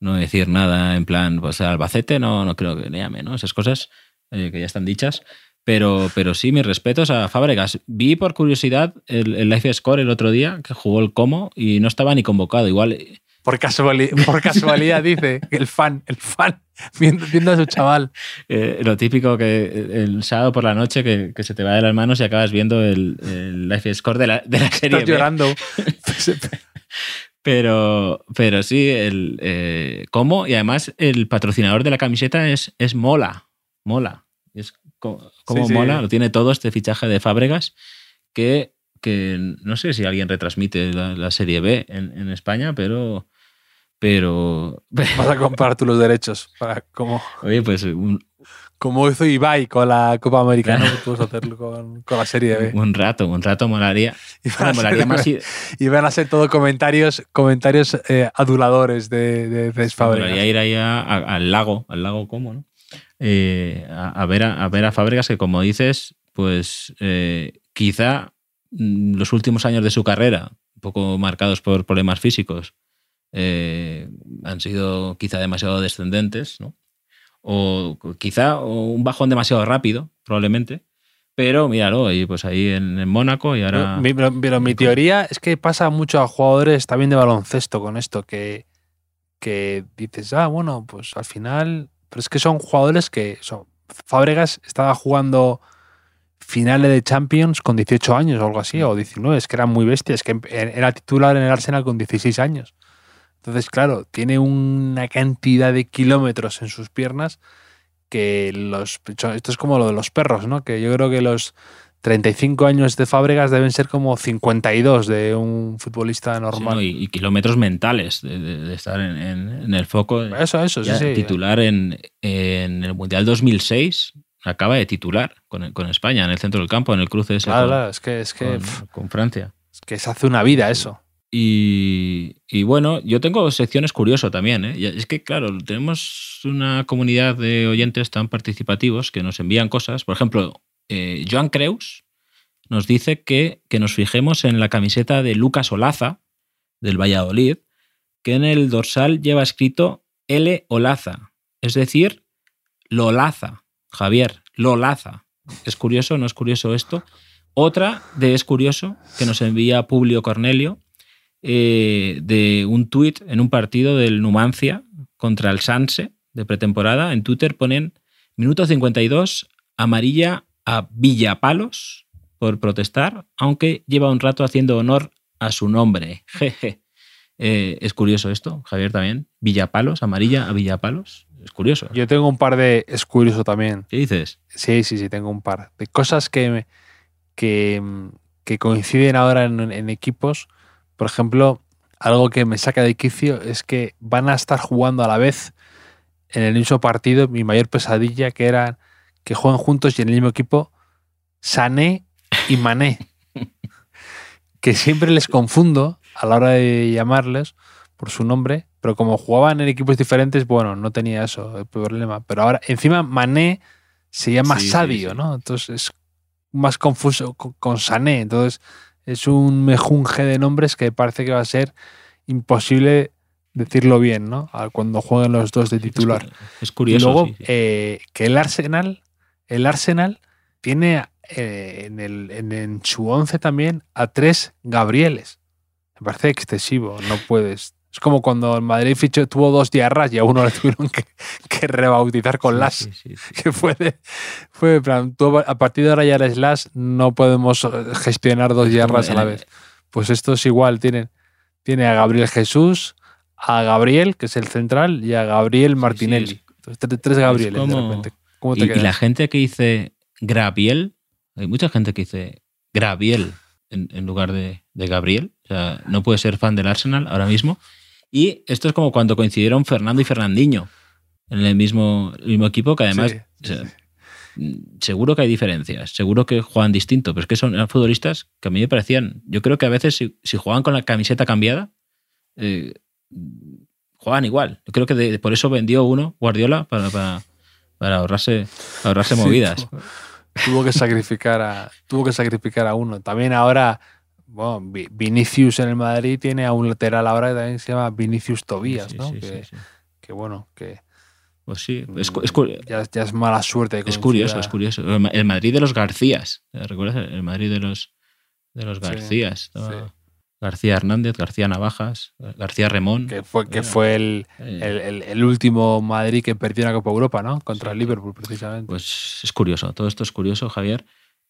no decir nada en plan, pues Albacete no, no creo que le llame, ¿no? Esas cosas eh, que ya están dichas. Pero, pero sí, mis respetos a Fábregas. Vi por curiosidad el, el Life Score el otro día, que jugó el Como y no estaba ni convocado. Igual Por, casualidad, por <laughs> casualidad dice el fan, el fan, viendo, viendo a su chaval. eh, lo típico que el sábado por la noche que, que se te va de las manos y acabas viendo el, el Life Score de la, de la serie. Estás B. llorando. <laughs> Pero, pero sí, el eh, cómo y además el patrocinador de la camiseta es, es Mola. Mola. Es co- como Sí, sí. Mola, lo tiene todo este fichaje de Fábregas que, que no sé si alguien retransmite la, la Serie B en, en España, pero. Pero. <laughs> Vas a comprar tú los derechos. Para, como, Oye, pues un, como hizo Ibai con la Copa Americana, <laughs> puedes hacerlo con, con la Serie B. un rato, un rato molaría. <laughs> Y van, Bueno, a ser, más y van a ser todo comentarios, comentarios eh, aduladores de, de, Fábregas. Molaría ir ahí a- a- al lago, al lago como, ¿no? Eh, a, ver a, a ver a Fábregas que, como dices, pues eh, quizá mm, los últimos años de su carrera, un poco marcados por problemas físicos, eh, han sido quizá demasiado descendentes, ¿no? O quizá o un bajón demasiado rápido, probablemente. Pero míralo, y pues ahí en, en Mónaco y ahora... Pero, pero mi teoría es que pasa mucho a jugadores también de baloncesto con esto, que, que dices, ah, bueno, pues al final. Pero es que son jugadores que. Son, Fábregas estaba jugando finales de Champions con 18 años o algo así, o 19, es que eran muy bestias, que era titular en el Arsenal con 16 años. Entonces, claro, tiene una cantidad de kilómetros en sus piernas que los. Esto es como lo de los perros, ¿no? Que yo creo que los 35 años de Fábregas deben ser como 52 de un futbolista normal. ¿no? y, y kilómetros mentales de, de- de estar en, en- en el foco. Eso, eso, sí, Ya sí. titular en, en el Mundial 2006, acaba de titular con, con España en el centro del campo, en el cruce ese Claro, con, claro, es que, es que, con- con Francia. es que se hace una vida eso. Y, bueno, yo tengo secciones curioso también. ¿eh? Es que, claro, tenemos una comunidad de oyentes tan participativos que nos envían cosas. Por ejemplo, eh, Joan Creus nos dice que, que nos fijemos en la camiseta de Lucas Olaza, del Valladolid, que en el dorsal lleva escrito L. Olaza, es decir, Lolaza. Javier, Lolaza. ¿Es curioso? ¿No es curioso esto? Otra de Es Curioso, que nos envía Publio Cornelio, eh, de un tuit en un partido del Numancia contra el Sanse de pretemporada. En Twitter ponen minuto 52, amarilla a Villapalos por protestar, aunque lleva un rato haciendo honor a su nombre. <laughs> Jeje. Eh, es curioso esto, Javier también. Villapalos, amarilla a Villapalos. Es curioso. Yo tengo un par de. Es curioso también. ¿Qué dices? Sí, sí, sí, tengo un par. De cosas que, que, que coinciden ahora en, en equipos. Por ejemplo, algo que me saca de quicio es que van a estar jugando a la vez en el mismo partido. Mi mayor pesadilla que era que jueguen juntos y en el mismo equipo Sané y Mané. <laughs> que siempre les confundo a la hora de llamarles por su nombre, pero como jugaban en equipos diferentes, bueno, no tenía eso, el problema. Pero ahora, encima, Mané se llama Sí, Sadio, sí. ¿no? Entonces, es- más confuso con, con Sané. Entonces, es un mejunje de nombres que parece que va a ser imposible decirlo bien, ¿no? Cuando jueguen los dos de titular. Es curioso. y luego, sí, sí. eh, que el Arsenal, el Arsenal tiene eh, en, el, en, en su 11 también a tres Gabrieles. Me parece excesivo, no puedes. Es como cuando el Madrid fichó, tuvo dos diarras y a uno le <laughs> tuvieron que, que rebautizar con Sí, las. sí, sí, sí. Que fue, de- fue plan, tú a partir de ahora ya eres las, no podemos eh, gestionar dos diarras a la vez. Pues esto es igual, tienen, tiene a Gabriel Jesús, a Gabriel, que es el central, y a Gabriel Martinelli. Entonces, tres, Gabrieles de como- repente. ¿Cómo te Y, la gente que dice Graviel, hay mucha gente que dice Graviel en, en lugar de, de Gabriel. O sea, no puede ser fan del Arsenal ahora mismo. Y esto es como cuando coincidieron Fernando y Fernandinho en el mismo, el mismo equipo, que además Sí, mm, seguro que hay diferencias, seguro que juegan distinto, pero es que son eran futbolistas que a mí me parecían, yo creo que a veces si, si juegan con la camiseta cambiada, eh, juegan igual. Yo creo que de- por eso vendió uno Guardiola para, para, para ahorrarse, ahorrarse Sí, movidas. tuvo, tuvo que sacrificar a, tuvo que sacrificar a uno. También ahora, bueno, Vi- Vinicius en el Madrid tiene a un lateral ahora que también se llama Vinicius Tobías, Sí, ¿no? sí, que, sí, sí. que bueno, que Pues sí, es, cu- es cu- ya, ya es mala suerte. es curioso, es curioso. El Ma- el Madrid de los Garcías, ¿recuerdas? El Madrid de los, de los Garcías. García Hernández, García Navajas, García Remón. Que fue, que fue el, Eh, el, el- último Madrid que perdió la Copa Europa, ¿no? Contra el Liverpool, precisamente. Pues es curioso, todo esto es curioso, Javier.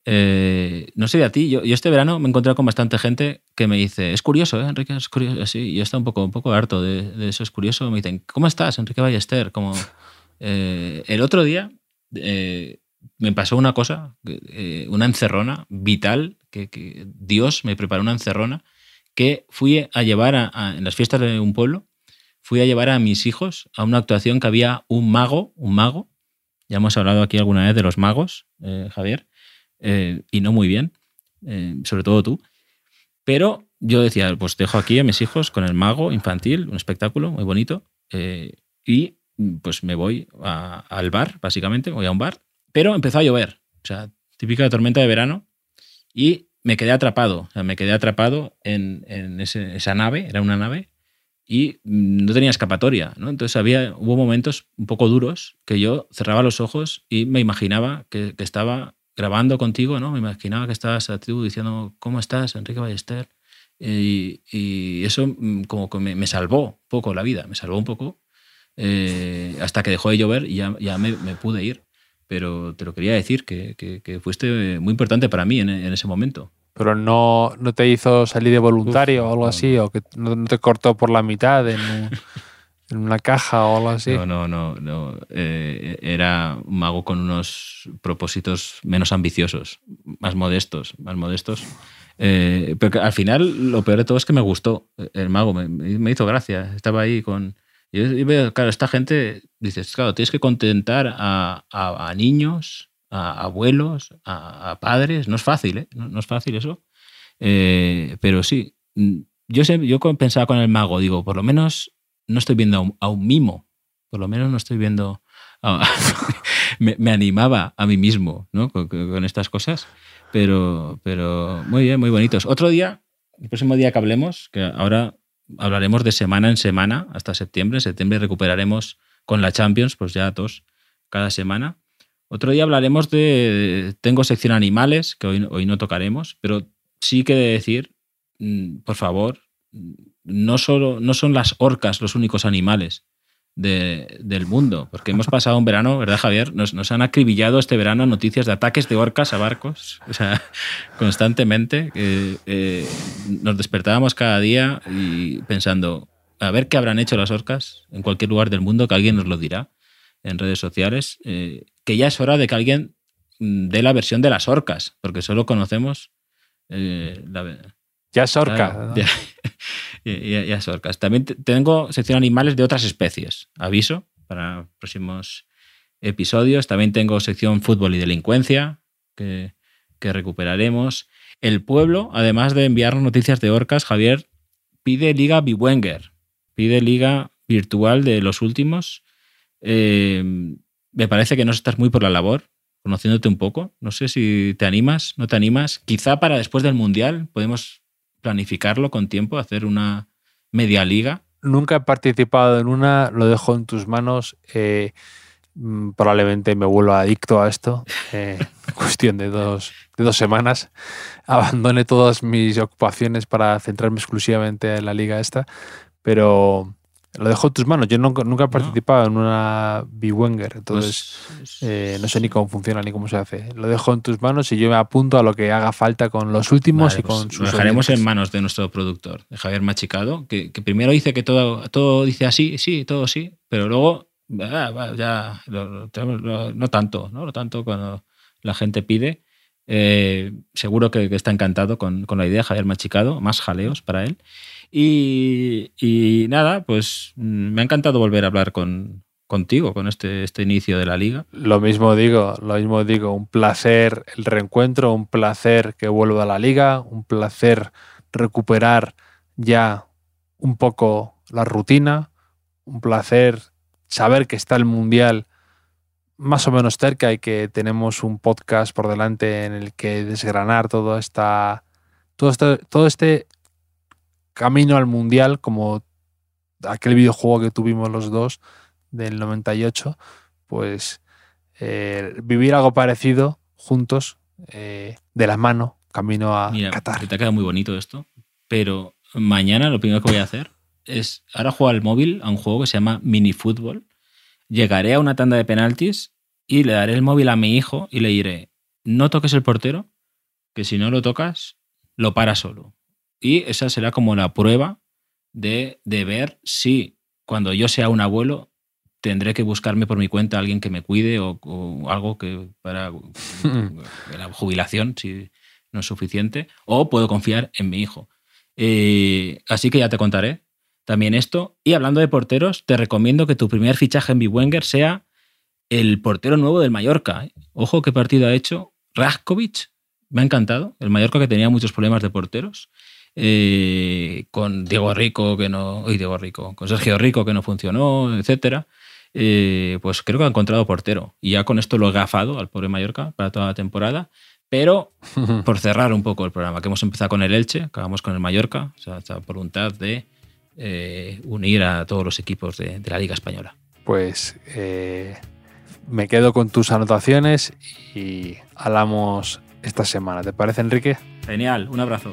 Eh, no sé de a ti, yo, este verano me he encontrado con bastante gente que me dice, es curioso, ¿eh, Enrique, es curioso. Yo estoy un poco, un poco harto de, eso, es curioso. Me dicen, ¿cómo estás, Enrique Ballester? Como, eh, el otro día me pasó una cosa, una encerrona vital, que, Dios me preparó una encerrona, que fui a llevar a- a- en las fiestas de un pueblo, fui a llevar a mis hijos a una actuación que había un mago, un mago, ya hemos hablado aquí alguna vez de los magos, Javier, eh, y no muy bien, eh, sobre todo tú. Pero yo decía, pues dejo aquí a mis hijos con el mago infantil, un espectáculo muy bonito, eh, y pues me voy al bar, básicamente, voy a un bar, pero empezó a llover, o sea, típica tormenta de verano, y me quedé atrapado, o sea, me quedé atrapado en, en ese- esa nave, era una nave, y no tenía escapatoria, ¿no? Entonces había, hubo momentos un poco duros que yo cerraba los ojos y me imaginaba que estaba grabando contigo, ¿no? Me imaginaba que estabas a tú diciendo, ¿cómo estás, Enrique Ballester? Y, y eso mm, como que me, me salvó un poco la vida, me salvó un poco eh, hasta que dejó de llover y ya, ya me, me pude ir. Pero te lo quería decir, que, que- que fuiste muy importante para mí en, en ese momento. Pero no, no te hizo salir de voluntario Uf, o algo no, así, o que no, te cortó por la mitad en, en una caja o algo así. No, no, no. no. Eh, era un mago con unos propósitos menos ambiciosos, más modestos, más modestos. Eh, pero al final lo peor de todo es que me gustó el mago, me, hizo gracia. Estaba ahí con... Yo- veo, claro, esta gente, dices, claro, tienes que contentar a, niños, a abuelos, a, padres. No es fácil, ¿eh? No, es fácil eso. Eh, pero sí, yo, sé- yo pensaba con el mago, digo, por lo menos no estoy viendo a un, mimo, por lo menos no estoy viendo... a- <laughs> me, me animaba a mí mismo ¿no? con, estas cosas, pero, pero muy bien, muy bonitos. Otro día, el próximo día que hablemos, que ahora hablaremos de semana en semana hasta septiembre, en septiembre recuperaremos con la Champions, pues ya dos cada semana. Otro día hablaremos de, tengo sección animales, que hoy, hoy no tocaremos, pero sí que de decir, mm, por favor, no, solo, no son las orcas los únicos animales de- del mundo, porque hemos pasado un verano, ¿verdad, Javier? Nos, nos han acribillado este verano noticias de ataques de orcas a barcos, o sea, <laughs> constantemente. eh, eh, nos despertábamos cada día y pensando, a ver qué habrán hecho las orcas en cualquier lugar del mundo, que alguien nos lo dirá en redes sociales, eh, que ya es hora de que alguien mm, dé la versión de las orcas, porque solo conocemos eh, la, Ya es orca. Claro, ¿no? ya, <laughs> ya- ya es orcas. También te- tengo sección animales de otras especies. Aviso para próximos episodios. También tengo sección fútbol y delincuencia que, que recuperaremos. El pueblo, además de enviarnos noticias de orcas, Javier pide liga Biwenger. Pide liga virtual de los últimos. Eh, me parece que no estás muy por la labor. conociéndote un poco. No sé si te animas, no te animas. Quizá para después del Mundial podemos planificarlo con tiempo, hacer una media liga. Nunca he participado en una, lo dejo en tus manos. Eh, mm, probablemente me vuelva adicto a esto. Eh, <laughs> cuestión de dos, de dos semanas. Abandone todas mis ocupaciones para centrarme exclusivamente en la liga esta. Pero lo dejo en tus manos. Yo nunca, nunca he participado en una B-Wenger, entonces Pues, eh, no sé ni cómo funciona ni cómo se hace. Lo dejo en tus manos y yo me apunto a lo que haga falta con los últimos Vale, y pues con lo sus. dejaremos en manos de nuestro productor, de Javier Machicado, que, que primero dice que todo, todo dice así, sí, todo sí, pero luego ah, ya lo- lo- lo- no tanto, ¿no? No tanto cuando la gente pide. Eh, seguro que, que está encantado con, con la idea, Javier Machicado, más jaleos para él. Y, nada, pues mm, me ha encantado volver a hablar con, contigo, con este, este inicio de la liga. Lo mismo digo, lo mismo digo. Un placer el reencuentro, un placer que vuelva a la liga, un placer recuperar ya un poco la rutina, un placer saber que está el mundial más o menos cerca y que tenemos un podcast por delante en el que desgranar toda esta, todo este, todo este camino al mundial, como aquel videojuego que tuvimos los dos del 98, pues eh, vivir algo parecido juntos, eh, de la mano, camino a Mira, Qatar. que te ha quedado muy bonito esto, pero mañana lo primero que voy a hacer es, ahora juego al móvil a un juego que se llama Mini Fútbol, llegaré a una tanda de penaltis y le daré el móvil a mi hijo y le diré, no toques el portero, que si no lo tocas, lo para solo. Y esa será como la prueba de, de ver si cuando yo sea un abuelo tendré que buscarme por mi cuenta a alguien que me cuide o, o algo que para <laughs> la jubilación, si no es suficiente, o puedo confiar en mi hijo. Eh, así que ya te contaré también esto. Y hablando de porteros, te recomiendo que tu primer fichaje en Biwenger sea el portero nuevo del Mallorca. Ojo qué partido ha hecho. Raskovic, me ha encantado. El Mallorca que tenía muchos problemas de porteros. Eh, con Diego Rico, que no. Uy, Diego Rico. Con Sergio Rico, que no funcionó, etcétera. Eh, pues creo que ha encontrado portero. Y ya con esto lo he gafado al pobre Mallorca para toda la temporada. Pero <laughs> por cerrar un poco el programa, que hemos empezado con el Elche, acabamos con el Mallorca, o sea, esta voluntad de eh, unir a todos los equipos de, de la Liga Española. Pues eh, me quedo con tus anotaciones y hablamos esta semana. ¿Te parece, Enrique? Genial, un abrazo.